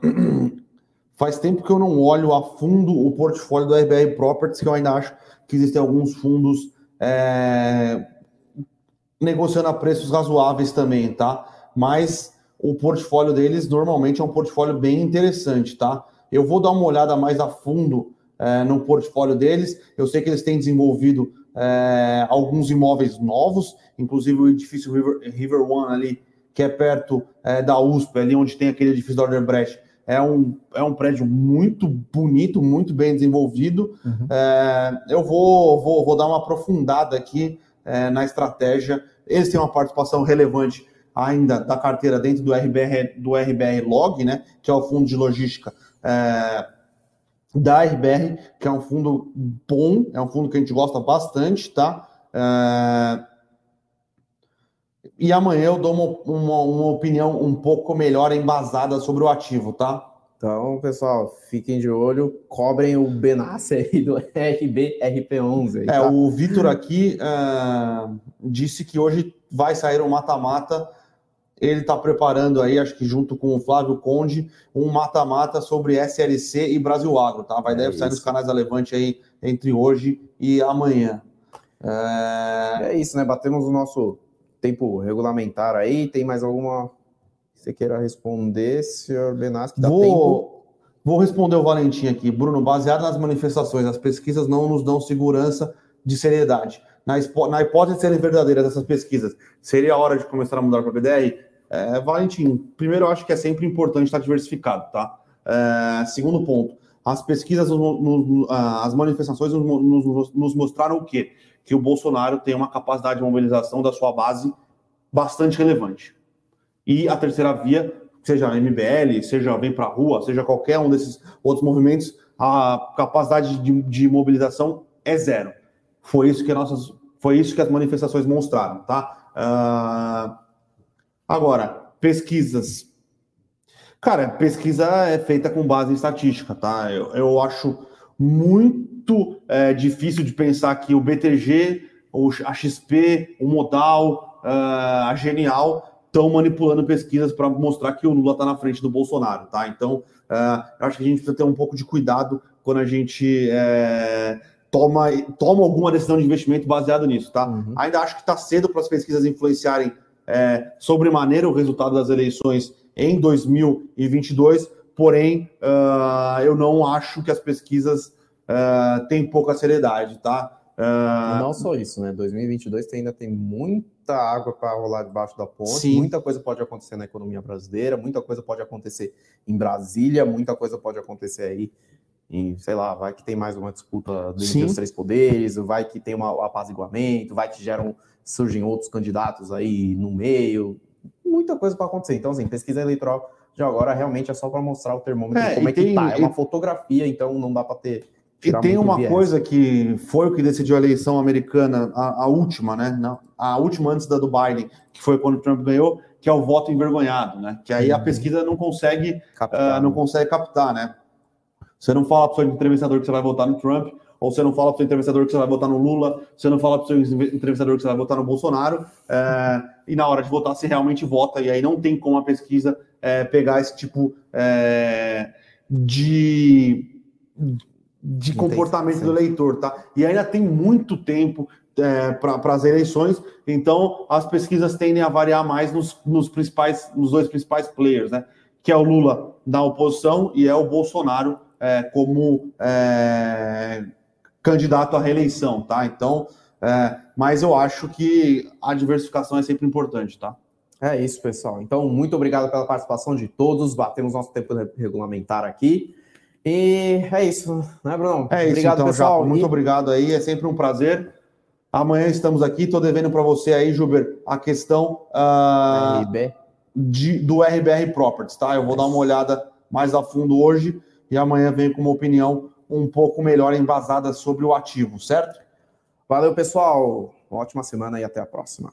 Faz tempo que eu não olho a fundo o portfólio da IBR Properties, que eu ainda acho que existem alguns fundos é, negociando a preços razoáveis também, tá? Mas o portfólio deles normalmente é um portfólio bem interessante, tá? Eu vou dar uma olhada mais a fundo é, no portfólio deles. Eu sei que eles têm desenvolvido é, alguns imóveis novos, inclusive o edifício River, River One ali que é perto é, da USP, ali onde tem aquele edifício da Odebrecht. É um, é um prédio muito bonito, muito bem desenvolvido. Uhum. É, eu vou, vou, vou dar uma aprofundada aqui é, na estratégia. Eles têm uma participação relevante ainda da carteira dentro do RBR, do RBR Log, né, que é o fundo de logística é, da RBR, que é um fundo bom, é um fundo que a gente gosta bastante, tá? É, e amanhã eu dou uma, uma, uma, opinião um pouco melhor embasada sobre o ativo, tá? Então, pessoal, fiquem de olho, cobrem o Benassi aí do RBRP11. Aí, tá? É, o Vitor aqui uh, disse que hoje vai sair um mata-mata. Ele está preparando aí, acho que junto com o Flávio Conde, um mata-mata sobre SLC e Brasil Agro, tá? Vai é deve sair nos canais da Levante aí entre hoje e amanhã. É, é isso, né? Batemos o nosso tempo regulamentar aí? Tem mais alguma que você queira responder, senhor Benassi? Dá vou, tempo? vou responder o Valentim aqui. Bruno, baseado nas manifestações, as pesquisas não nos dão segurança de seriedade. Na, na hipótese de serem verdadeiras essas pesquisas, seria a hora de começar a mudar para BDR? É, Valentim, primeiro eu acho que é sempre importante estar diversificado, tá? É, segundo ponto, as pesquisas, as manifestações nos, nos mostraram o quê? Que o Bolsonaro tem uma capacidade de mobilização da sua base bastante relevante. E a terceira via, seja a MBL, seja Vem Pra Rua, seja qualquer um desses outros movimentos, a capacidade de, de mobilização é zero. Foi isso que nossas, foi isso que as manifestações mostraram, tá? Uh, agora, pesquisas. Cara, pesquisa é feita com base em estatística, tá? Eu, eu acho muito é, difícil de pensar que o BTG, a XP, o Modal, uh, a Genial estão manipulando pesquisas para mostrar que o Lula está na frente do Bolsonaro, tá? Então, uh, eu acho que a gente precisa ter um pouco de cuidado quando a gente é, toma, toma alguma decisão de investimento baseado nisso, tá? Uhum. Ainda acho que está cedo para as pesquisas influenciarem é, sobremaneira o resultado das eleições em 2022, porém, uh, eu não acho que as pesquisas uh, têm pouca seriedade, tá? Uh... Não só isso, né? 2022 ainda tem muita água para rolar debaixo da ponte, Sim. muita coisa pode acontecer na economia brasileira, muita coisa pode acontecer em Brasília, muita coisa pode acontecer aí em, sei lá, vai que tem mais uma disputa entre os três poderes, vai que tem um apaziguamento, vai que geram, surgem outros candidatos aí no meio, muita coisa para acontecer. Então, assim, pesquisa eleitoral de agora realmente é só para mostrar o termômetro é, como é que tem, tá. É uma fotografia, então não dá para ter e tem uma viés. coisa que foi o que decidiu a eleição americana, a, a, última, né? Não, a última antes da do Biden, que foi quando o Trump ganhou, que é o voto envergonhado, né? Que aí uhum. a pesquisa não consegue, captar, uh, não consegue captar, né? Você não fala para o seu entrevistador que você vai votar no Trump, ou você não fala para o seu entrevistador que você vai votar no Lula, você não fala para o seu entrevistador que você vai votar no Bolsonaro, é, e na hora de votar você realmente vota, e aí não tem como a pesquisa é, pegar esse tipo é, de de comportamento do eleitor, tá? E ainda tem muito tempo é, para as eleições, então as pesquisas tendem a variar mais nos, nos, principais, nos dois principais players, né? Que é o Lula da oposição e é o Bolsonaro é, como é, candidato à reeleição, tá? Então, é, mas eu acho que a diversificação é sempre importante, tá? É isso, pessoal. Então, muito obrigado pela participação de todos. Batemos nosso tempo regulamentar aqui. E é isso, né, Bruno? É isso, obrigado, então, pessoal. Jaco, muito e... obrigado aí, é sempre um prazer. Amanhã estamos aqui, estou devendo para você aí, Juber, a questão uh, de, do RBR Properties, tá? Eu vou é dar uma olhada mais a fundo hoje e amanhã venho com uma opinião um pouco melhor embasada sobre o ativo, certo? Valeu, pessoal. Uma ótima semana e até a próxima.